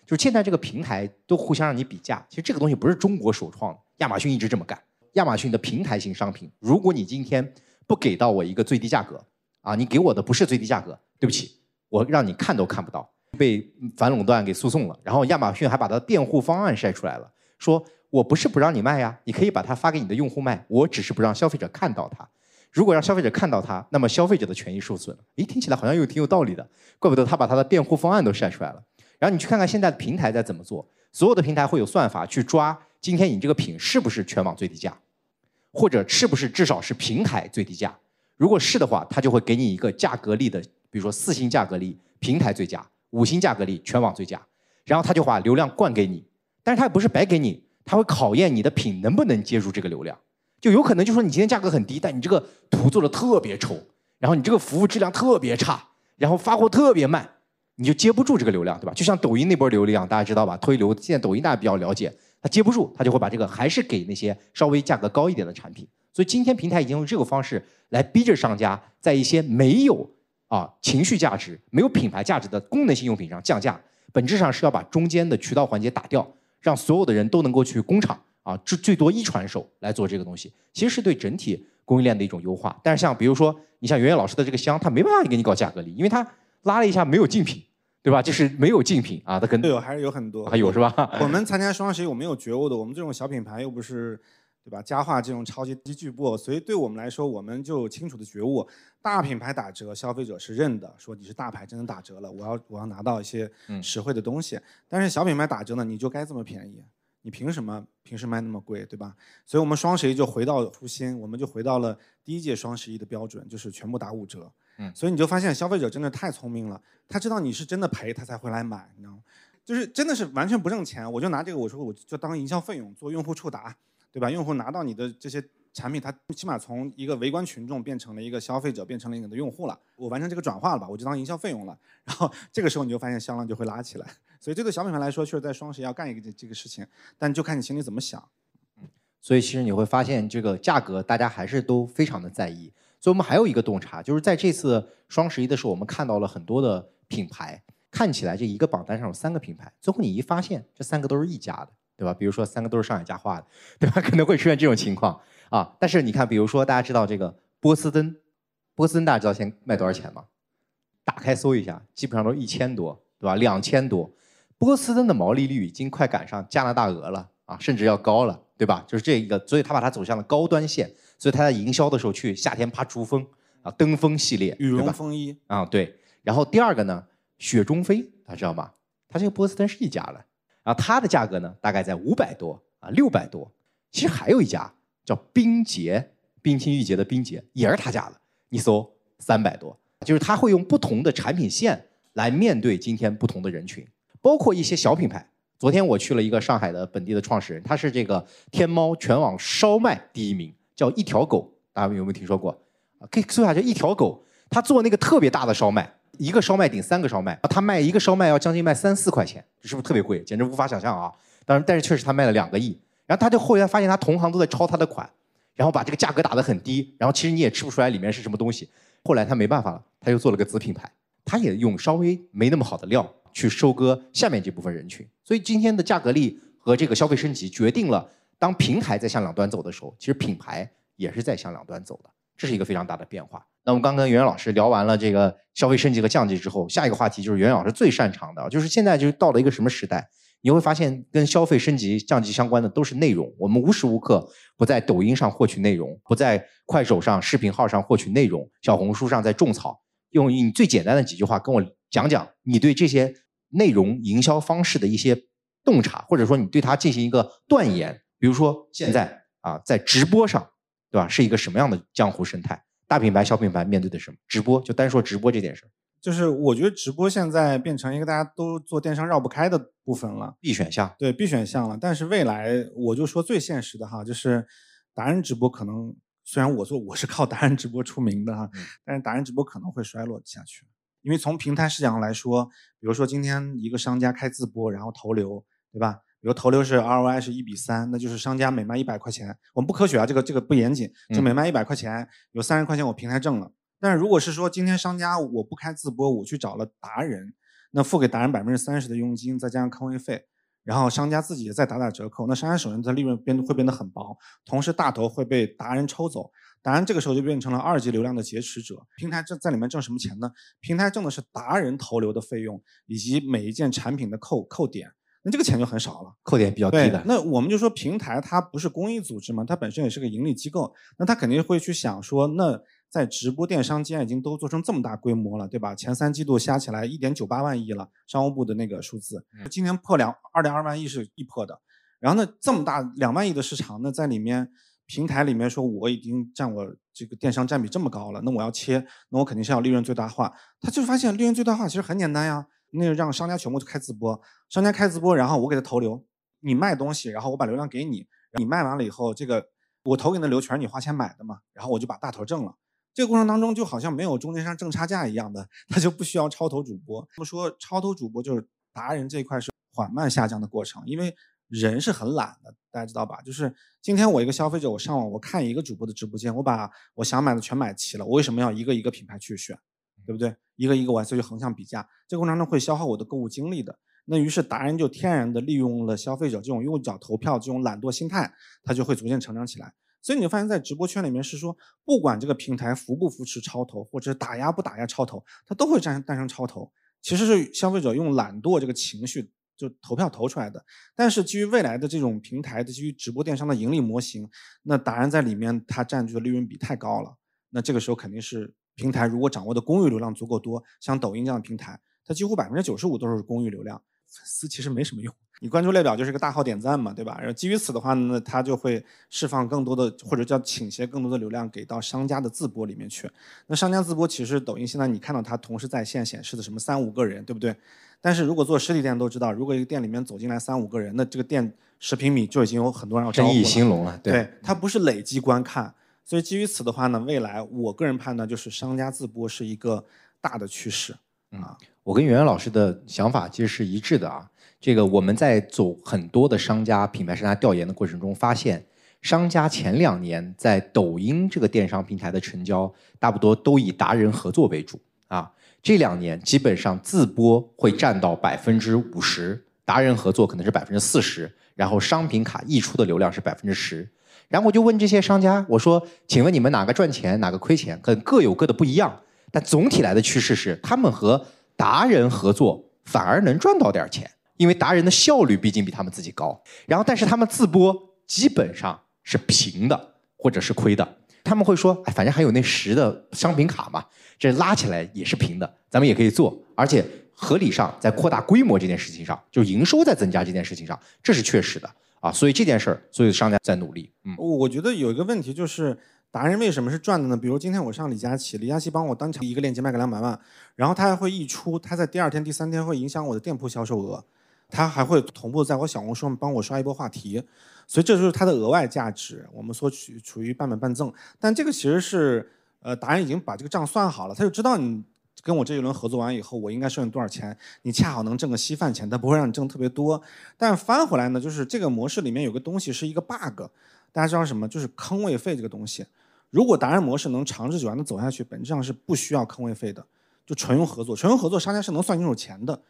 就是现在这个平台都互相让你比价，其实这个东西不是中国首创，亚马逊一直这么干。亚马逊的平台型商品，如果你今天不给到我一个最低价格，啊，你给我的不是最低价格，对不起，我让你看都看不到，被反垄断给诉讼了。然后亚马逊还把它的辩护方案晒出来了，说我不是不让你卖呀，你可以把它发给你的用户卖，我只是不让消费者看到它。如果让消费者看到它，那么消费者的权益受损了。诶，听起来好像又挺有道理的，怪不得他把他的辩护方案都晒出来了。然后你去看看现在的平台在怎么做，所有的平台会有算法去抓今天你这个品是不是全网最低价。或者是不是至少是平台最低价？如果是的话，他就会给你一个价格力的，比如说四星价格力平台最佳，五星价格力全网最佳，然后他就把流量灌给你。但是他也不是白给你，他会考验你的品能不能接住这个流量。就有可能就说你今天价格很低，但你这个图做的特别丑，然后你这个服务质量特别差，然后发货特别慢，你就接不住这个流量，对吧？就像抖音那波流量，大家知道吧？推流，现在抖音大家比较了解。他接不住，他就会把这个还是给那些稍微价格高一点的产品。所以今天平台已经用这个方式来逼着商家在一些没有啊情绪价值、没有品牌价值的功能性用品上降价，本质上是要把中间的渠道环节打掉，让所有的人都能够去工厂啊，最最多一传手来做这个东西，其实是对整体供应链的一种优化。但是像比如说你像圆圆老师的这个香，他没办法给你搞价格力，因为他拉了一下没有竞品。对吧？就是没有竞品啊，他可能有还是有很多，还有是吧？我们参加双十一，我们有觉悟的。我们这种小品牌又不是对吧？佳话这种超级巨擘，所以对我们来说，我们就清楚的觉悟，大品牌打折，消费者是认的，说你是大牌，真的打折了，我要我要拿到一些实惠的东西。但是小品牌打折呢，你就该这么便宜，你凭什么平时卖那么贵，对吧？所以我们双十一就回到初心，我们就回到了第一届双十一的标准，就是全部打五折。嗯，所以你就发现消费者真的太聪明了，他知道你是真的赔，他才会来买，你知道吗？就是真的是完全不挣钱，我就拿这个我说我就当营销费用做用户触达，对吧？用户拿到你的这些产品，他起码从一个围观群众变成了一个消费者，变成了你的用户了，我完成这个转化了吧？我就当营销费用了，然后这个时候你就发现销量就会拉起来。所以这对小品牌来说，确实在双十一要干一个这这个事情，但就看你心里怎么想。所以其实你会发现，这个价格大家还是都非常的在意。所以我们还有一个洞察，就是在这次双十一的时候，我们看到了很多的品牌，看起来这一个榜单上有三个品牌，最后你一发现这三个都是一家的，对吧？比如说三个都是上海家化的，对吧？可能会出现这种情况啊。但是你看，比如说大家知道这个波司登，波司登大家知道现在卖多少钱吗？打开搜一下，基本上都是一千多，对吧？两千多，波司登的毛利率已经快赶上加拿大鹅了啊，甚至要高了，对吧？就是这一个，所以他把它走向了高端线。所以他在营销的时候去夏天爬珠峰啊，登峰系列，羽绒风衣啊，对。然后第二个呢，雪中飞，大家知道吗？它这个波司登是一家了，然后它的价格呢，大概在五百多啊，六百多。其实还有一家叫冰洁，冰清玉洁的冰洁也是他家的，你搜三百多。就是他会用不同的产品线来面对今天不同的人群，包括一些小品牌。昨天我去了一个上海的本地的创始人，他是这个天猫全网烧麦第一名。叫一条狗，大家有没有听说过？啊，可以搜一下，叫一条狗。他做那个特别大的烧麦，一个烧麦顶三个烧麦，他卖一个烧麦要将近卖三四块钱，这是不是特别贵？简直无法想象啊！当然，但是确实他卖了两个亿。然后他就后来发现他同行都在抄他的款，然后把这个价格打得很低，然后其实你也吃不出来里面是什么东西。后来他没办法了，他又做了个子品牌，他也用稍微没那么好的料去收割下面这部分人群。所以今天的价格力和这个消费升级决定了。当平台在向两端走的时候，其实品牌也是在向两端走的，这是一个非常大的变化。那我们刚跟袁老师聊完了这个消费升级和降级之后，下一个话题就是袁老师最擅长的，就是现在就是到了一个什么时代？你会发现跟消费升级、降级相关的都是内容。我们无时无刻不在抖音上获取内容，不在快手上、视频号上获取内容，小红书上在种草。用你最简单的几句话跟我讲讲你对这些内容营销方式的一些洞察，或者说你对它进行一个断言。比如说现在啊，在直播上，对吧？是一个什么样的江湖生态？大品牌、小品牌面对的什么？直播就单说直播这件事儿，就是我觉得直播现在变成一个大家都做电商绕不开的部分了，B 选项。对 B 选项了。但是未来我就说最现实的哈，就是达人直播可能虽然我做我是靠达人直播出名的哈，但是达人直播可能会衰落下去，因为从平台视角上来说，比如说今天一个商家开自播，然后投流，对吧？比如投流是 ROI 是一比三，那就是商家每卖一百块钱，我们不科学啊，这个这个不严谨，就每卖一百块钱，有三十块钱我平台挣了。但是如果是说今天商家我不开自播，我去找了达人，那付给达人百分之三十的佣金，再加上坑位费，然后商家自己再打打折扣，那商家手上的利润变会变得很薄，同时大头会被达人抽走，达人这个时候就变成了二级流量的劫持者。平台挣在里面挣什么钱呢？平台挣的是达人投流的费用以及每一件产品的扣扣点。那这个钱就很少了，扣点比较低的。那我们就说平台它不是公益组织嘛，它本身也是个盈利机构，那它肯定会去想说，那在直播电商既然已经都做成这么大规模了，对吧？前三季度加起来一点九八万亿了，商务部的那个数字，今年破两二点二万亿是易破的。然后呢，这么大两万亿的市场，那在里面平台里面说我已经占我这个电商占比这么高了，那我要切，那我肯定是要利润最大化。他就发现利润最大化其实很简单呀。那就让商家全部去开自播，商家开直播，然后我给他投流，你卖东西，然后我把流量给你，你卖完了以后，这个我投给的流全是你花钱买的嘛，然后我就把大头挣了。这个过程当中就好像没有中间商挣差价一样的，他就不需要超投主播。他们说超投主播就是达人这一块是缓慢下降的过程，因为人是很懒的，大家知道吧？就是今天我一个消费者，我上网我看一个主播的直播间，我把我想买的全买齐了，我为什么要一个一个品牌去选？对不对？一个一个我所以横向比价，这个过程当中会消耗我的购物精力的。那于是达人就天然的利用了消费者这种用脚投票这种懒惰心态，他就会逐渐成长起来。所以你就发现，在直播圈里面是说，不管这个平台扶不扶持超投，或者打压不打压超投，它都会诞诞生超投。其实是消费者用懒惰这个情绪就投票投出来的。但是基于未来的这种平台的基于直播电商的盈利模型，那达人在里面它占据的利润比太高了。那这个时候肯定是平台如果掌握的公域流量足够多，像抖音这样的平台，它几乎百分之九十五都是公域流量，粉丝其实没什么用。你关注列表就是个大号点赞嘛，对吧？然后基于此的话呢，它就会释放更多的或者叫倾斜更多的流量给到商家的自播里面去。那商家自播其实抖音现在你看到它同时在线显示的什么三五个人，对不对？但是如果做实体店都知道，如果一个店里面走进来三五个人，那这个店十平米就已经有很多人要争议兴隆了。对，它不是累积观看。所以基于此的话呢，未来我个人判断就是商家自播是一个大的趋势啊。我跟圆圆老师的想法其实是一致的啊。这个我们在走很多的商家品牌商家调研的过程中，发现商家前两年在抖音这个电商平台的成交，大不多都以达人合作为主啊。这两年基本上自播会占到百分之五十，达人合作可能是百分之四十，然后商品卡溢出的流量是百分之十。然后我就问这些商家，我说：“请问你们哪个赚钱，哪个亏钱？可能各有各的不一样，但总体来的趋势是，他们和达人合作反而能赚到点钱。”因为达人的效率毕竟比他们自己高，然后但是他们自播基本上是平的或者是亏的。他们会说，哎，反正还有那十的商品卡嘛，这拉起来也是平的，咱们也可以做。而且合理上在扩大规模这件事情上，就营收在增加这件事情上，这是确实的啊。所以这件事儿，所有商家在努力。嗯，我觉得有一个问题就是，达人为什么是赚的呢？比如今天我上李佳琦，李佳琦帮我当场一个链接卖个两百万，然后他还会溢出，他在第二天、第三天会影响我的店铺销售额。他还会同步在我小红书上帮我刷一波话题，所以这就是他的额外价值。我们说取处于半买半赠，但这个其实是呃达人已经把这个账算好了，他就知道你跟我这一轮合作完以后，我应该收你多少钱，你恰好能挣个稀饭钱，他不会让你挣特别多。但翻回来呢，就是这个模式里面有个东西是一个 bug，大家知道什么？就是坑位费这个东西。如果达人模式能长治久安的走下去，本质上是不需要坑位费的，就纯用合作，纯用合作，商家是能算清楚钱的。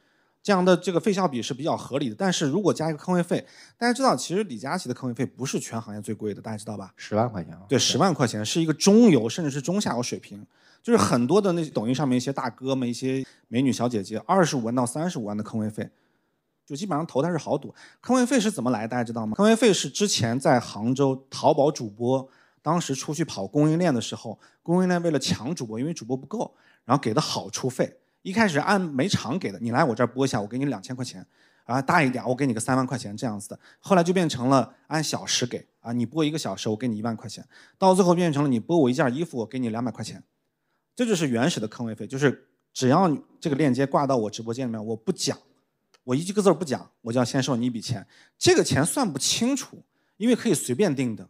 这样的这个费效比是比较合理的，但是如果加一个坑位费，大家知道，其实李佳琦的坑位费不是全行业最贵的，大家知道吧？十万块钱啊对，十万块钱是一个中游甚至是中下游水平，就是很多的那些抖音上面一些大哥们、一些美女小姐姐，二十五万到三十五万的坑位费，就基本上投它是豪赌。坑位费是怎么来？大家知道吗？坑位费是之前在杭州淘宝主播当时出去跑供应链的时候，供应链为了抢主播，因为主播不够，然后给的好处费。一开始按每场给的，你来我这儿播一下，我给你两千块钱，啊大一点，我给你个三万块钱这样子的。后来就变成了按小时给，啊你播一个小时，我给你一万块钱。到最后变成了你播我一件衣服，我给你两百块钱。这就是原始的坑位费，就是只要这个链接挂到我直播间里面，我不讲，我一个字不讲，我就要先收你一笔钱。这个钱算不清楚，因为可以随便定的。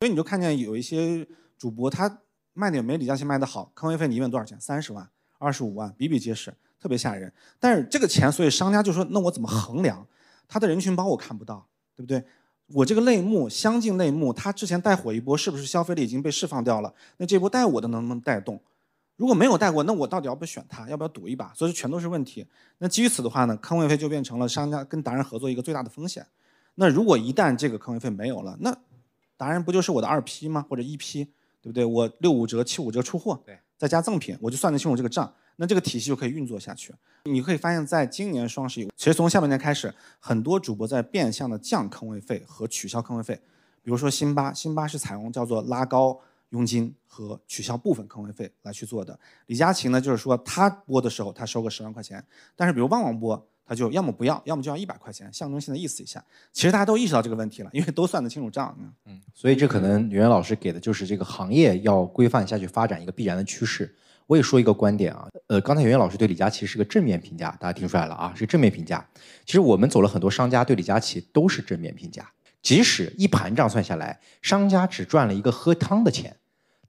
所以你就看见有一些主播他卖的也没李佳琦卖的好，坑位费你一问多少钱？三十万。二十五万比比皆是，特别吓人。但是这个钱，所以商家就说：“那我怎么衡量？他的人群包我看不到，对不对？我这个类目相近类目，他之前带火一波，是不是消费力已经被释放掉了？那这波带我的能不能带动？如果没有带过，那我到底要不要选他？要不要赌一把？所以全都是问题。那基于此的话呢，坑位费就变成了商家跟达人合作一个最大的风险。那如果一旦这个坑位费没有了，那达人不就是我的二批吗？或者一批，对不对？我六五折、七五折出货。对。再加赠品，我就算得清楚这个账，那这个体系就可以运作下去。你可以发现，在今年双十一，其实从下半年开始，很多主播在变相的降坑位费和取消坑位费。比如说辛巴，辛巴是采用叫做拉高佣金和取消部分坑位费来去做的。李佳琦呢，就是说他播的时候他收个十万块钱，但是比如旺旺播。他就要么不要，要么就要一百块钱，象征性的意思一下。其实大家都意识到这个问题了，因为都算得清楚账。嗯，所以这可能袁老师给的就是这个行业要规范下去发展一个必然的趋势。我也说一个观点啊，呃，刚才袁老师对李佳琦是个正面评价，大家听出来了啊，是正面评价。其实我们走了很多商家对李佳琦都是正面评价，即使一盘账算下来，商家只赚了一个喝汤的钱，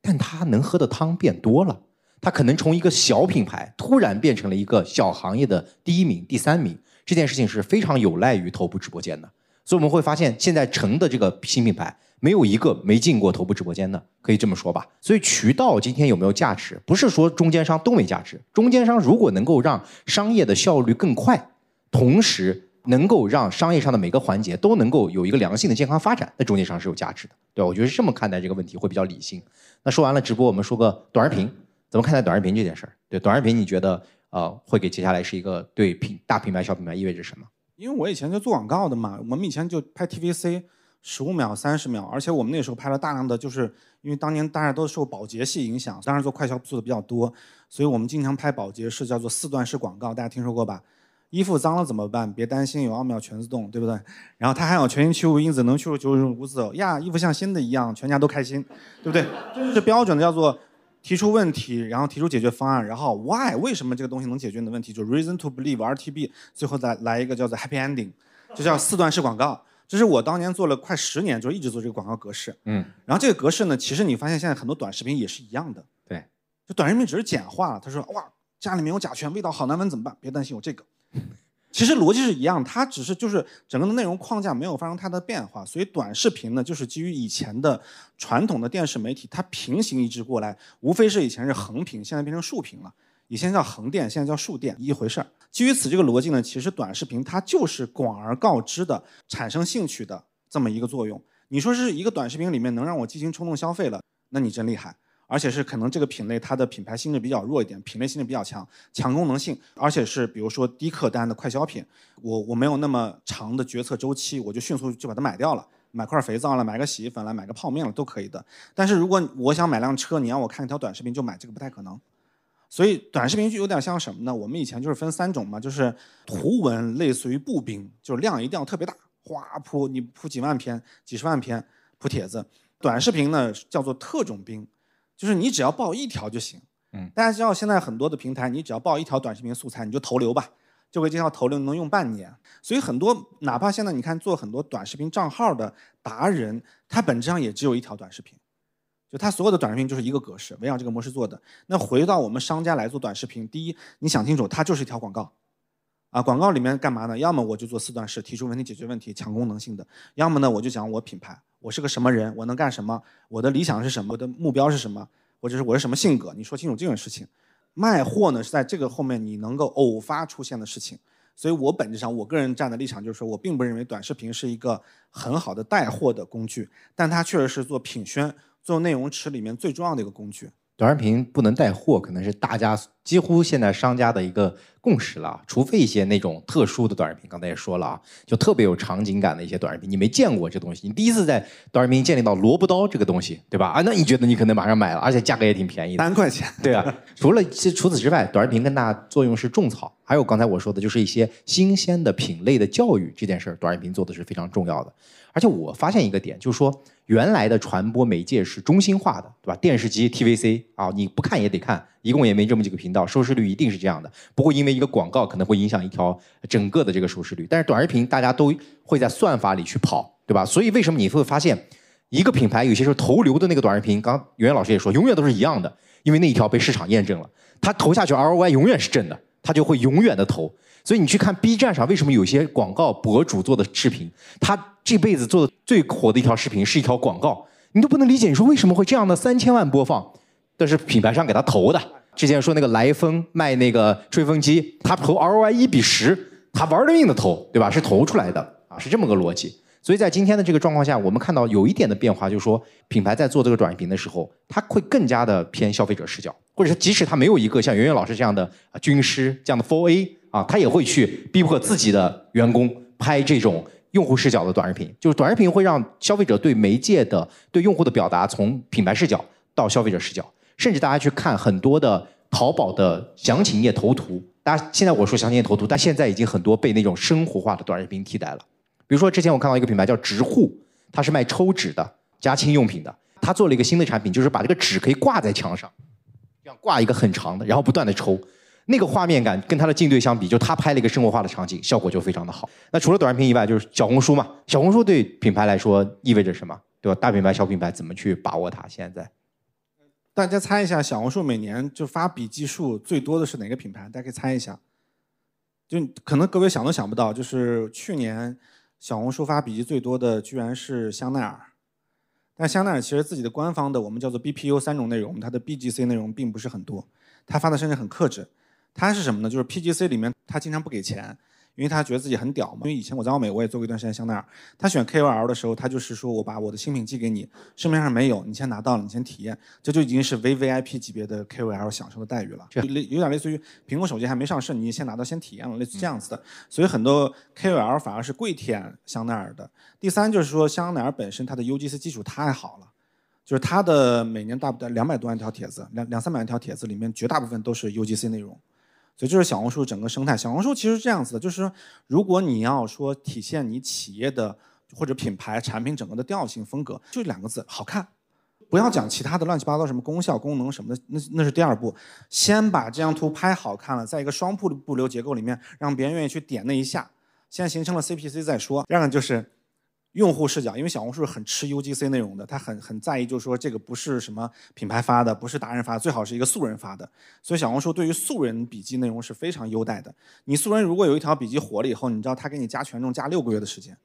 但他能喝的汤变多了。他可能从一个小品牌突然变成了一个小行业的第一名、第三名，这件事情是非常有赖于头部直播间的。所以我们会发现，现在成的这个新品牌没有一个没进过头部直播间的，可以这么说吧。所以渠道今天有没有价值，不是说中间商都没价值。中间商如果能够让商业的效率更快，同时能够让商业上的每个环节都能够有一个良性的健康发展，那中间商是有价值的。对我觉得是这么看待这个问题会比较理性。那说完了直播，我们说个短视频。怎么看待短视频这件事儿？对短视频，你觉得呃会给接下来是一个对品大品牌、小品牌意味着什么？因为我以前就做广告的嘛，我们以前就拍 TVC，十五秒、三十秒，而且我们那时候拍了大量的，就是因为当年大家都受保洁系影响，当然做快消做的比较多，所以我们经常拍保洁是叫做四段式广告，大家听说过吧？衣服脏了怎么办？别担心，有奥妙全自动，对不对？然后它还有全新去污因子，能去除九种污渍呀，衣服像新的一样，全家都开心，对不对？这是标准的叫做提出问题，然后提出解决方案，然后 why 为什么这个东西能解决你的问题？就 reason to believe RTB，最后再来一个叫做 happy ending，就叫四段式广告。这是我当年做了快十年，就一直做这个广告格式。嗯，然后这个格式呢，其实你发现现在很多短视频也是一样的。对，就短视频只是简化了。他说哇，家里面有甲醛，味道好难闻怎么办？别担心，有这个。其实逻辑是一样，它只是就是整个的内容框架没有发生太大的变化，所以短视频呢，就是基于以前的传统的电视媒体，它平行移植过来，无非是以前是横屏，现在变成竖屏了。以前叫横店，现在叫竖店，一回事儿。基于此这个逻辑呢，其实短视频它就是广而告之的，产生兴趣的这么一个作用。你说是一个短视频里面能让我进行冲动消费了，那你真厉害。而且是可能这个品类它的品牌性质比较弱一点，品类性质比较强，强功能性，而且是比如说低客单的快消品，我我没有那么长的决策周期，我就迅速就把它买掉了，买块肥皂了，买个洗衣粉了，买个泡面了都可以的。但是如果我想买辆车，你让我看一条短视频就买这个不太可能。所以短视频就有点像什么呢？我们以前就是分三种嘛，就是图文类似于步兵，就是量一定要特别大，哗铺你铺几万篇、几十万篇铺帖子。短视频呢叫做特种兵。就是你只要报一条就行，嗯，大家知道现在很多的平台，你只要报一条短视频素材，你就投流吧，就会这条投流能用半年。所以很多哪怕现在你看做很多短视频账号的达人，他本质上也只有一条短视频，就他所有的短视频就是一个格式，围绕这个模式做的。那回到我们商家来做短视频，第一，你想清楚，它就是一条广告，啊，广告里面干嘛呢？要么我就做四段式，提出问题、解决问题、强功能性的；要么呢，我就讲我品牌。我是个什么人？我能干什么？我的理想是什么？我的目标是什么？或者是我是什么性格？你说清楚这种事情。卖货呢是在这个后面你能够偶发出现的事情。所以我本质上我个人站的立场就是说，我并不认为短视频是一个很好的带货的工具，但它确实是做品宣、做内容池里面最重要的一个工具。短视频不能带货，可能是大家几乎现在商家的一个共识了。除非一些那种特殊的短视频，刚才也说了啊，就特别有场景感的一些短视频，你没见过这东西，你第一次在短视频建立到萝卜刀这个东西，对吧？啊，那你觉得你可能马上买了，而且价格也挺便宜的，三块钱。对啊，除了除此之外，短视频更大作用是种草，还有刚才我说的就是一些新鲜的品类的教育这件事儿，短视频做的是非常重要的。而且我发现一个点，就是说。原来的传播媒介是中心化的，对吧？电视机 TVC 啊，你不看也得看，一共也没这么几个频道，收视率一定是这样的。不会因为一个广告可能会影响一条整个的这个收视率。但是短视频大家都会在算法里去跑，对吧？所以为什么你会发现一个品牌有些时候投流的那个短视频，刚圆圆老师也说，永远都是一样的，因为那一条被市场验证了，它投下去 ROI 永远是正的，它就会永远的投。所以你去看 B 站上，为什么有些广告博主做的视频，他这辈子做的最火的一条视频是一条广告，你都不能理解，你说为什么会这样的三千万播放，但是品牌商给他投的。之前说那个来风卖那个吹风机，他投 ROI 一比十，他玩了命的投，对吧？是投出来的啊，是这么个逻辑。所以在今天的这个状况下，我们看到有一点的变化，就是说品牌在做这个短视频的时候，它会更加的偏消费者视角，或者是即使他没有一个像圆圆老师这样的军师这样的 Four A。啊，他也会去逼迫自己的员工拍这种用户视角的短视频，就是短视频会让消费者对媒介的、对用户的表达从品牌视角到消费者视角，甚至大家去看很多的淘宝的详情页头图，大家现在我说详情页头图，但现在已经很多被那种生活化的短视频替代了。比如说之前我看到一个品牌叫直护，它是卖抽纸的、家清用品的，他做了一个新的产品，就是把这个纸可以挂在墙上，这样挂一个很长的，然后不断的抽。那个画面感跟他的竞对相比，就他拍了一个生活化的场景，效果就非常的好。那除了短视频以外，就是小红书嘛。小红书对品牌来说意味着什么？对吧？大品牌、小品牌怎么去把握它？现在，大家猜一下，小红书每年就发笔记数最多的是哪个品牌？大家可以猜一下。就可能各位想都想不到，就是去年小红书发笔记最多的居然是香奈儿。但香奈儿其实自己的官方的我们叫做 BPU 三种内容，它的 BGC 内容并不是很多，它发的甚至很克制。它是什么呢？就是 PGC 里面他经常不给钱，因为他觉得自己很屌嘛。因为以前我在奥美我也做过一段时间香奈儿，他选 KOL 的时候，他就是说我把我的新品寄给你，市面上没有，你先拿到了，你先体验，这就已经是 VVIP 级别的 KOL 享受的待遇了。这类有点类似于苹果手机还没上市，你先拿到先体验了，类似这样子的。所以很多 KOL 反而是跪舔香奈儿的。第三就是说香奈儿本身它的 UGC 基础太好了。就是它的每年大两百多万条帖子，两两三百万条帖子里面绝大部分都是 UGC 内容，所以就是小红书整个生态。小红书其实是这样子的，就是如果你要说体现你企业的或者品牌产品整个的调性风格，就两个字：好看。不要讲其他的乱七八糟什么功效、功能什么的，那那是第二步。先把这张图拍好看了，在一个双瀑布流结构里面，让别人愿意去点那一下，先形成了 CPC 再说。第二个就是。用户视角，因为小红书是很吃 UGC 内容的，他很很在意，就是说这个不是什么品牌发的，不是达人发，最好是一个素人发的。所以小红书对于素人笔记内容是非常优待的。你素人如果有一条笔记火了以后，你知道他给你加权重加六个月的时间，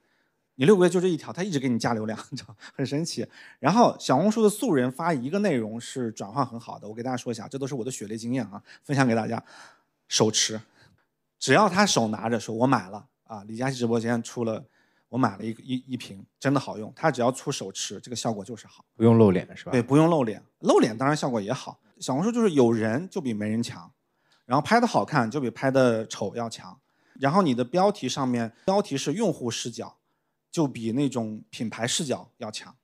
你六个月就这一条，他一直给你加流量，你知道很神奇。然后小红书的素人发一个内容是转化很好的，我给大家说一下，这都是我的血泪经验啊，分享给大家。手持，只要他手拿着说我买了啊，李佳琦直播间出了。我买了一个一一瓶，真的好用。它只要出手持，这个效果就是好，不用露脸是吧？对，不用露脸，露脸当然效果也好。小红书就是有人就比没人强，然后拍的好看就比拍的丑要强。然后你的标题上面标题是用户视角，就比那种品牌视角要强，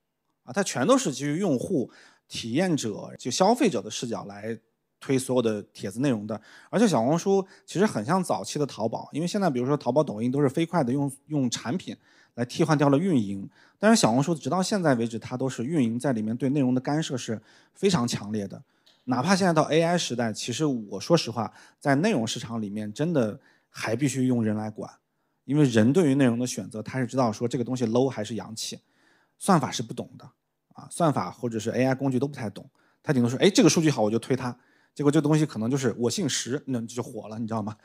啊，它全都是基于用户体验者就消费者的视角来。推所有的帖子内容的，而且小红书其实很像早期的淘宝，因为现在比如说淘宝、抖音都是飞快的用用产品来替换掉了运营，但是小红书直到现在为止，它都是运营在里面对内容的干涉是非常强烈的，哪怕现在到 AI 时代，其实我说实话，在内容市场里面真的还必须用人来管，因为人对于内容的选择，他是知道说这个东西 low 还是洋气，算法是不懂的啊，算法或者是 AI 工具都不太懂，他顶多说，哎，这个数据好，我就推它。结果这东西可能就是我姓石，那就火了，你知道吗？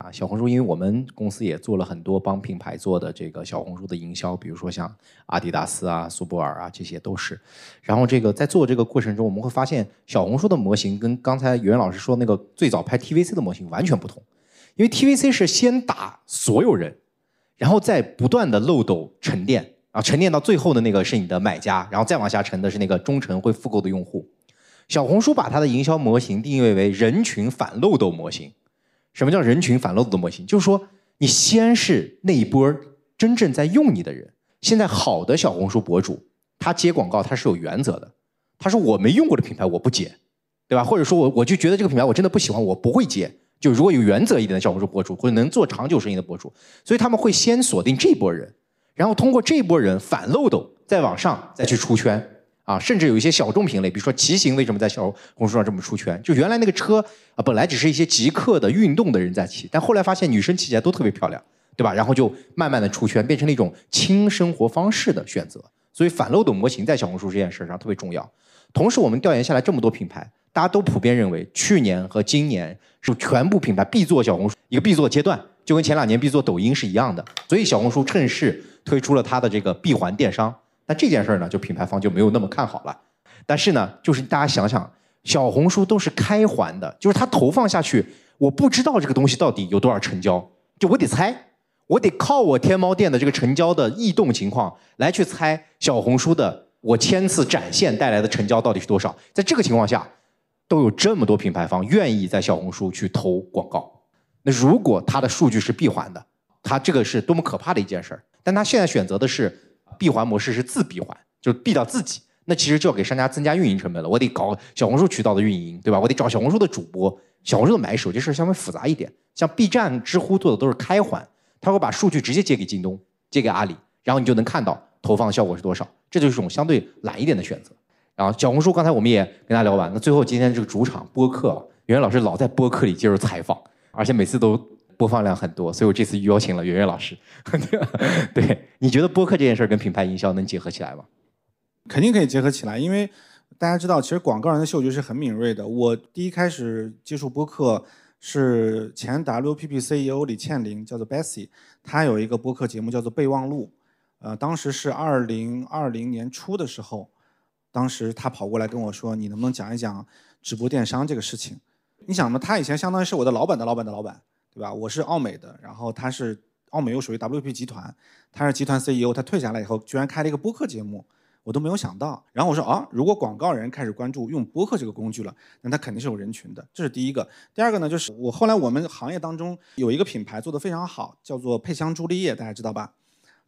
啊，小红书，因为我们公司也做了很多帮品牌做的这个小红书的营销，比如说像阿迪达斯啊、苏泊尔啊，这些都是。然后这个在做这个过程中，我们会发现小红书的模型跟刚才袁老师说那个最早拍 TVC 的模型完全不同，因为 TVC 是先打所有人，然后再不断的漏斗沉淀啊，沉淀到最后的那个是你的买家，然后再往下沉的是那个忠诚会复购的用户。小红书把它的营销模型定位为人群反漏斗模型。什么叫人群反漏斗的模型？就是说，你先是那一波真正在用你的人。现在好的小红书博主，他接广告他是有原则的。他说我没用过的品牌我不接，对吧？或者说我我就觉得这个品牌我真的不喜欢，我不会接。就如果有原则一点的小红书博主，或者能做长久生意的博主，所以他们会先锁定这波人，然后通过这波人反漏斗，再往上再去出圈。啊，甚至有一些小众品类，比如说骑行，为什么在小红书上这么出圈？就原来那个车啊，本来只是一些极客的运动的人在骑，但后来发现女生骑起来都特别漂亮，对吧？然后就慢慢的出圈，变成了一种轻生活方式的选择。所以反漏斗模型在小红书这件事上特别重要。同时，我们调研下来这么多品牌，大家都普遍认为，去年和今年是全部品牌必做小红书一个必做阶段，就跟前两年必做抖音是一样的。所以小红书趁势推出了它的这个闭环电商。那这件事呢，就品牌方就没有那么看好了。但是呢，就是大家想想，小红书都是开环的，就是它投放下去，我不知道这个东西到底有多少成交，就我得猜，我得靠我天猫店的这个成交的异动情况来去猜小红书的我千次展现带来的成交到底是多少。在这个情况下，都有这么多品牌方愿意在小红书去投广告。那如果它的数据是闭环的，它这个是多么可怕的一件事儿。但他现在选择的是。闭环模式是自闭环，就是闭到自己，那其实就要给商家增加运营成本了。我得搞小红书渠道的运营，对吧？我得找小红书的主播，小红书的买手，这事儿稍微复杂一点。像 B 站、知乎做的都是开环，他会把数据直接借给京东，借给阿里，然后你就能看到投放效果是多少。这就是种相对懒一点的选择。然后小红书刚才我们也跟大家聊完，那最后今天这个主场播客，袁老师老在播客里接受采访，而且每次都。播放量很多，所以我这次邀请了圆圆老师。对，你觉得播客这件事跟品牌营销能结合起来吗？肯定可以结合起来，因为大家知道，其实广告人的嗅觉是很敏锐的。我第一开始接触播客是前 WPP CEO 李倩玲，叫做 Bessie，她有一个播客节目叫做备忘录。呃，当时是二零二零年初的时候，当时她跑过来跟我说：“你能不能讲一讲直播电商这个事情？”你想嘛，他以前相当于是我的老板的老板的老板。对吧？我是奥美的，然后他是奥美又属于 WP 集团，他是集团 CEO，他退下来以后居然开了一个播客节目。我都没有想到，然后我说啊，如果广告人开始关注用播客这个工具了，那他肯定是有人群的，这是第一个。第二个呢，就是我后来我们行业当中有一个品牌做得非常好，叫做佩香朱丽叶，大家知道吧？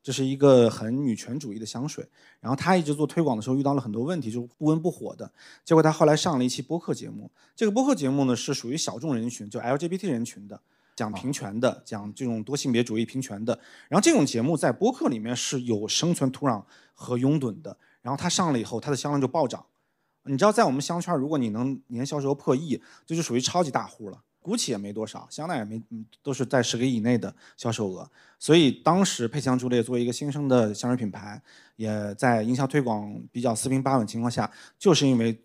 这是一个很女权主义的香水。然后他一直做推广的时候遇到了很多问题，就不温不火的。结果他后来上了一期播客节目，这个播客节目呢是属于小众人群，就 LGBT 人群的，讲平权的，讲这种多性别主义平权的。然后这种节目在播客里面是有生存土壤和拥趸的。然后他上了以后，他的销量就暴涨。你知道，在我们香圈，如果你能年销售破亿，这就属于超级大户了。GUCCI 也没多少，香奈儿也没，都是在十个亿以内的销售额。所以当时佩香朱丽作为一个新生的香水品牌，也在营销推广比较四平八稳情况下，就是因为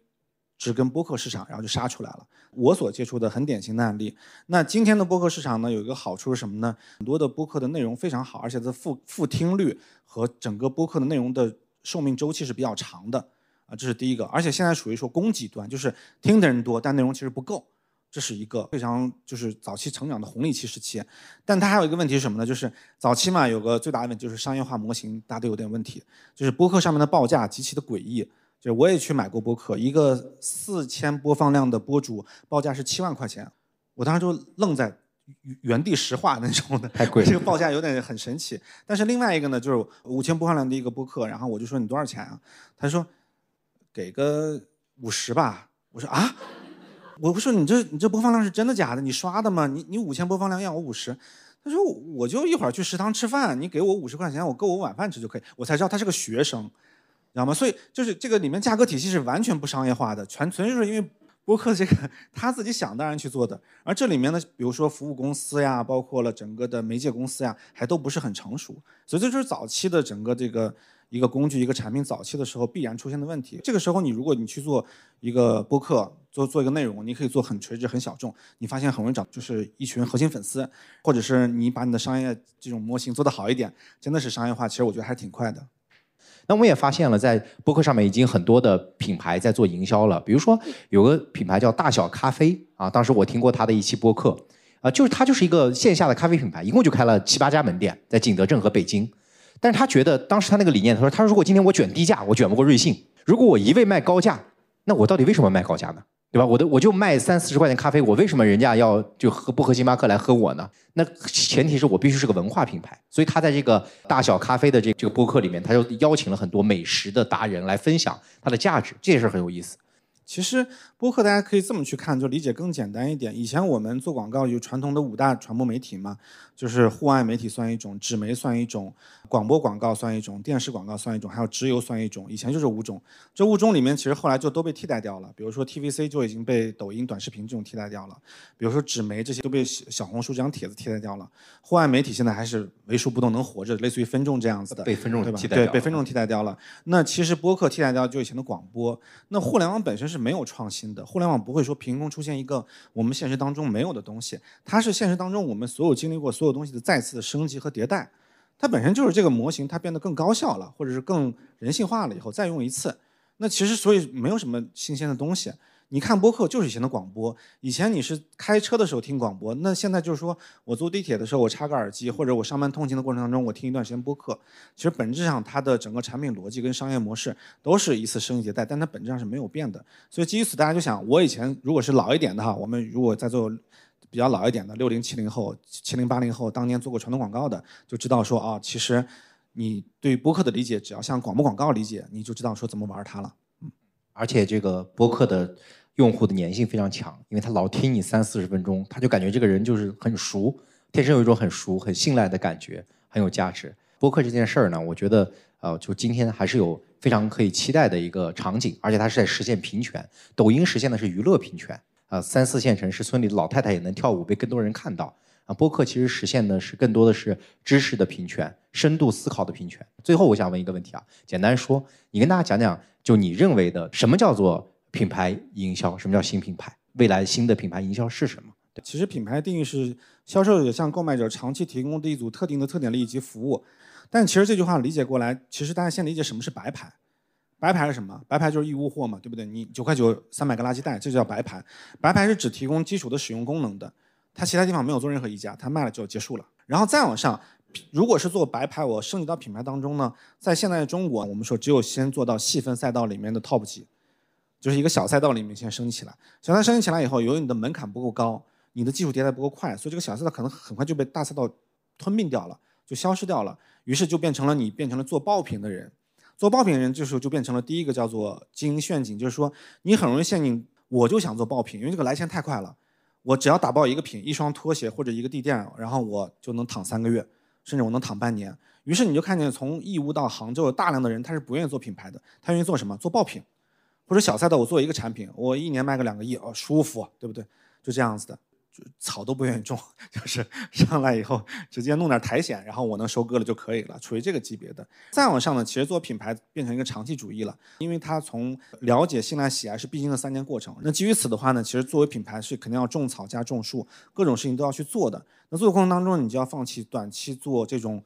只跟播客市场，然后就杀出来了。我所接触的很典型的案例。那今天的播客市场呢，有一个好处是什么呢？很多的播客的内容非常好，而且它复复听率和整个播客的内容的。寿命周期是比较长的啊，这是第一个，而且现在属于说供给端，就是听的人多，但内容其实不够，这是一个非常就是早期成长的红利期时期。但它还有一个问题是什么呢？就是早期嘛，有个最大的问题就是商业化模型大家都有点问题，就是播客上面的报价极其的诡异。就我也去买过播客，一个四千播放量的播主报价是七万块钱，我当时就愣在。原地石化那种的，太贵了。这个报价有点很神奇。但是另外一个呢，就是五千播放量的一个播客，然后我就说你多少钱啊？他说给个五十吧。我说啊，我不说你这你这播放量是真的假的？你刷的吗？你你五千播放量要我五十？他说我就一会儿去食堂吃饭，你给我五十块钱，我够我晚饭吃就可以。我才知道他是个学生，知知道吗？所以就是这个里面价格体系是完全不商业化的，全纯就是因为。播客这个他自己想当然去做的，而这里面呢，比如说服务公司呀，包括了整个的媒介公司呀，还都不是很成熟，所以这就是早期的整个这个一个工具、一个产品早期的时候必然出现的问题。这个时候，你如果你去做一个播客，做做一个内容，你可以做很垂直、很小众，你发现很容易找就是一群核心粉丝，或者是你把你的商业这种模型做得好一点，真的是商业化，其实我觉得还挺快的。那我们也发现了，在播客上面已经很多的品牌在做营销了。比如说有个品牌叫大小咖啡啊，当时我听过他的一期播客，啊，就是他就是一个线下的咖啡品牌，一共就开了七八家门店，在景德镇和北京。但是他觉得当时他那个理念，他说，他说如果今天我卷低价，我卷不过瑞幸；如果我一味卖高价，那我到底为什么卖高价呢？对吧？我的我就卖三四十块钱咖啡，我为什么人家要就喝不喝星巴克来喝我呢？那前提是我必须是个文化品牌。所以他在这个大小咖啡的这这个播客里面，他就邀请了很多美食的达人来分享它的价值，这件事很有意思。其实播客大家可以这么去看，就理解更简单一点。以前我们做广告有传统的五大传播媒体嘛，就是户外媒体算一种，纸媒算一种。广播广告算一种，电视广告算一种，还有直邮算一种。以前就是五种，这五种里面其实后来就都被替代掉了。比如说 TVC 就已经被抖音短视频这种替代掉了，比如说纸媒这些都被小红书这张帖子替代掉了。户外媒体现在还是为数不多能活着，类似于分众这样子的，被分众替代对，被分众替代掉了。那其实播客替代掉就以前的广播。那互联网本身是没有创新的，互联网不会说凭空出现一个我们现实当中没有的东西，它是现实当中我们所有经历过所有东西的再次的升级和迭代。它本身就是这个模型，它变得更高效了，或者是更人性化了以后再用一次，那其实所以没有什么新鲜的东西。你看播客就是以前的广播，以前你是开车的时候听广播，那现在就是说我坐地铁的时候我插个耳机，或者我上班通勤的过程当中我听一段时间播客。其实本质上它的整个产品逻辑跟商业模式都是一次升级迭代，但它本质上是没有变的。所以基于此，大家就想，我以前如果是老一点的哈，我们如果在做。比较老一点的六零七零后、七零八零后，当年做过传统广告的，就知道说啊，其实你对播客的理解，只要像广播广告理解，你就知道说怎么玩它了。而且这个播客的用户的粘性非常强，因为他老听你三四十分钟，他就感觉这个人就是很熟，天生有一种很熟、很信赖的感觉，很有价值。播客这件事儿呢，我觉得呃，就今天还是有非常可以期待的一个场景，而且它是在实现平权。抖音实现的是娱乐平权。啊，三四线城市村里的老太太也能跳舞，被更多人看到。啊，播客其实实现的是更多的是知识的平权、深度思考的平权。最后，我想问一个问题啊，简单说，你跟大家讲讲，就你认为的什么叫做品牌营销？什么叫新品牌？未来新的品牌营销是什么？其实品牌定义是销售者向购买者长期提供的一组特定的特点利益及服务。但其实这句话理解过来，其实大家先理解什么是白牌。白牌是什么？白牌就是义乌货嘛，对不对？你九块九三百个垃圾袋，这就叫白牌。白牌是只提供基础的使用功能的，他其他地方没有做任何溢价，他卖了就结束了。然后再往上，如果是做白牌，我升级到品牌当中呢，在现在的中国，我们说只有先做到细分赛道里面的 top 级，就是一个小赛道里面先升级起来。小赛道升级起来以后，由于你的门槛不够高，你的技术迭代不够快，所以这个小赛道可能很快就被大赛道吞并掉了，就消失掉了。于是就变成了你变成了做爆品的人，做爆品的人这时候就变成了第一个叫做经营陷阱，就是说你很容易陷进，我就想做爆品，因为这个来钱太快了。我只要打爆一个品，一双拖鞋或者一个地垫，然后我就能躺三个月，甚至我能躺半年。于是你就看见从义乌到杭州有大量的人，他是不愿意做品牌的，他愿意做什么？做爆品，或者小赛道，我做一个产品，我一年卖个两个亿，哦，舒服，对不对？就这样子的。草都不愿意种，就是上来以后直接弄点苔藓，然后我能收割了就可以了，处于这个级别的。再往上呢，其实做品牌变成一个长期主义了，因为它从了解、信赖、喜爱是必经的三年过程。那基于此的话呢，其实作为品牌是肯定要种草加种树，各种事情都要去做的。那做的过程当中，你就要放弃短期做这种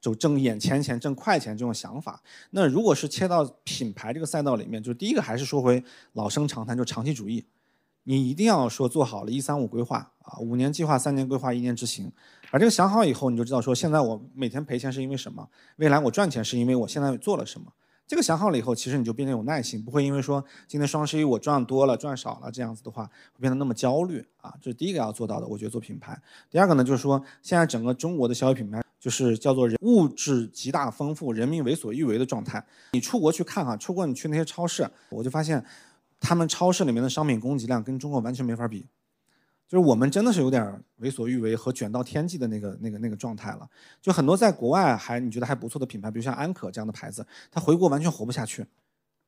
就挣眼前钱、挣快钱这种想法。那如果是切到品牌这个赛道里面，就第一个还是说回老生常谈，就长期主义。你一定要说做好了一三五规划啊，五年计划、三年规划、一年执行，把这个想好以后，你就知道说现在我每天赔钱是因为什么，未来我赚钱是因为我现在做了什么。这个想好了以后，其实你就变得有耐心，不会因为说今天双十一我赚多了、赚少了这样子的话，会变得那么焦虑啊。这是第一个要做到的，我觉得做品牌。第二个呢，就是说现在整个中国的消费品牌就是叫做物质极大丰富，人民为所欲为的状态。你出国去看哈，出国你去那些超市，我就发现。他们超市里面的商品供给量跟中国完全没法比，就是我们真的是有点为所欲为和卷到天际的那个、那个、那个状态了。就很多在国外还你觉得还不错的品牌，比如像安可这样的牌子，它回国完全活不下去。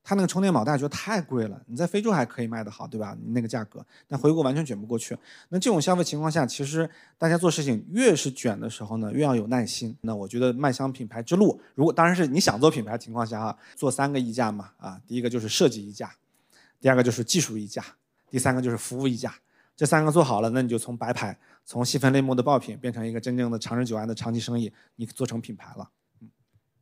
它那个充电宝大家觉得太贵了，你在非洲还可以卖得好，对吧？那个价格，但回国完全卷不过去。那这种消费情况下，其实大家做事情越是卷的时候呢，越要有耐心。那我觉得麦香品牌之路，如果当然是你想做品牌情况下啊，做三个溢价嘛啊，第一个就是设计溢价。第二个就是技术溢价，第三个就是服务溢价，这三个做好了，那你就从白牌、从细分类目的爆品变成一个真正的长治久安的长期生意，你做成品牌了。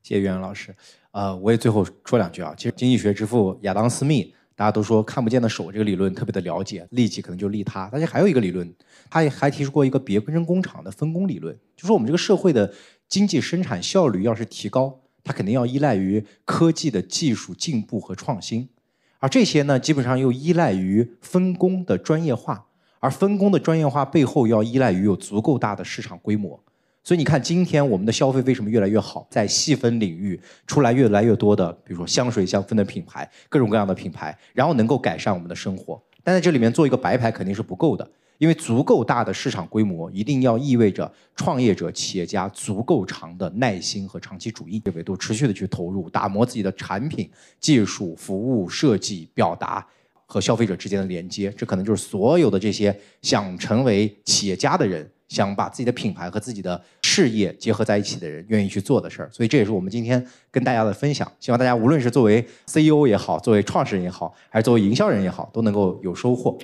谢谢袁老师。呃，我也最后说两句啊。其实经济学之父亚当·斯密，大家都说看不见的手这个理论特别的了解，利己可能就利他。但是还有一个理论，他也还提出过一个别根工厂的分工理论，就说我们这个社会的经济生产效率要是提高，它肯定要依赖于科技的技术进步和创新。而这些呢，基本上又依赖于分工的专业化，而分工的专业化背后要依赖于有足够大的市场规模。所以你看，今天我们的消费为什么越来越好？在细分领域出来越来越多的，比如说香水香氛的品牌，各种各样的品牌，然后能够改善我们的生活。但在这里面做一个白牌肯定是不够的。因为足够大的市场规模，一定要意味着创业者、企业家足够长的耐心和长期主义，这维度持续的去投入，打磨自己的产品、技术、服务、设计、表达和消费者之间的连接。这可能就是所有的这些想成为企业家的人，想把自己的品牌和自己的事业结合在一起的人，愿意去做的事儿。所以这也是我们今天跟大家的分享。希望大家无论是作为 CEO 也好，作为创始人也好，还是作为营销人也好，都能够有收获。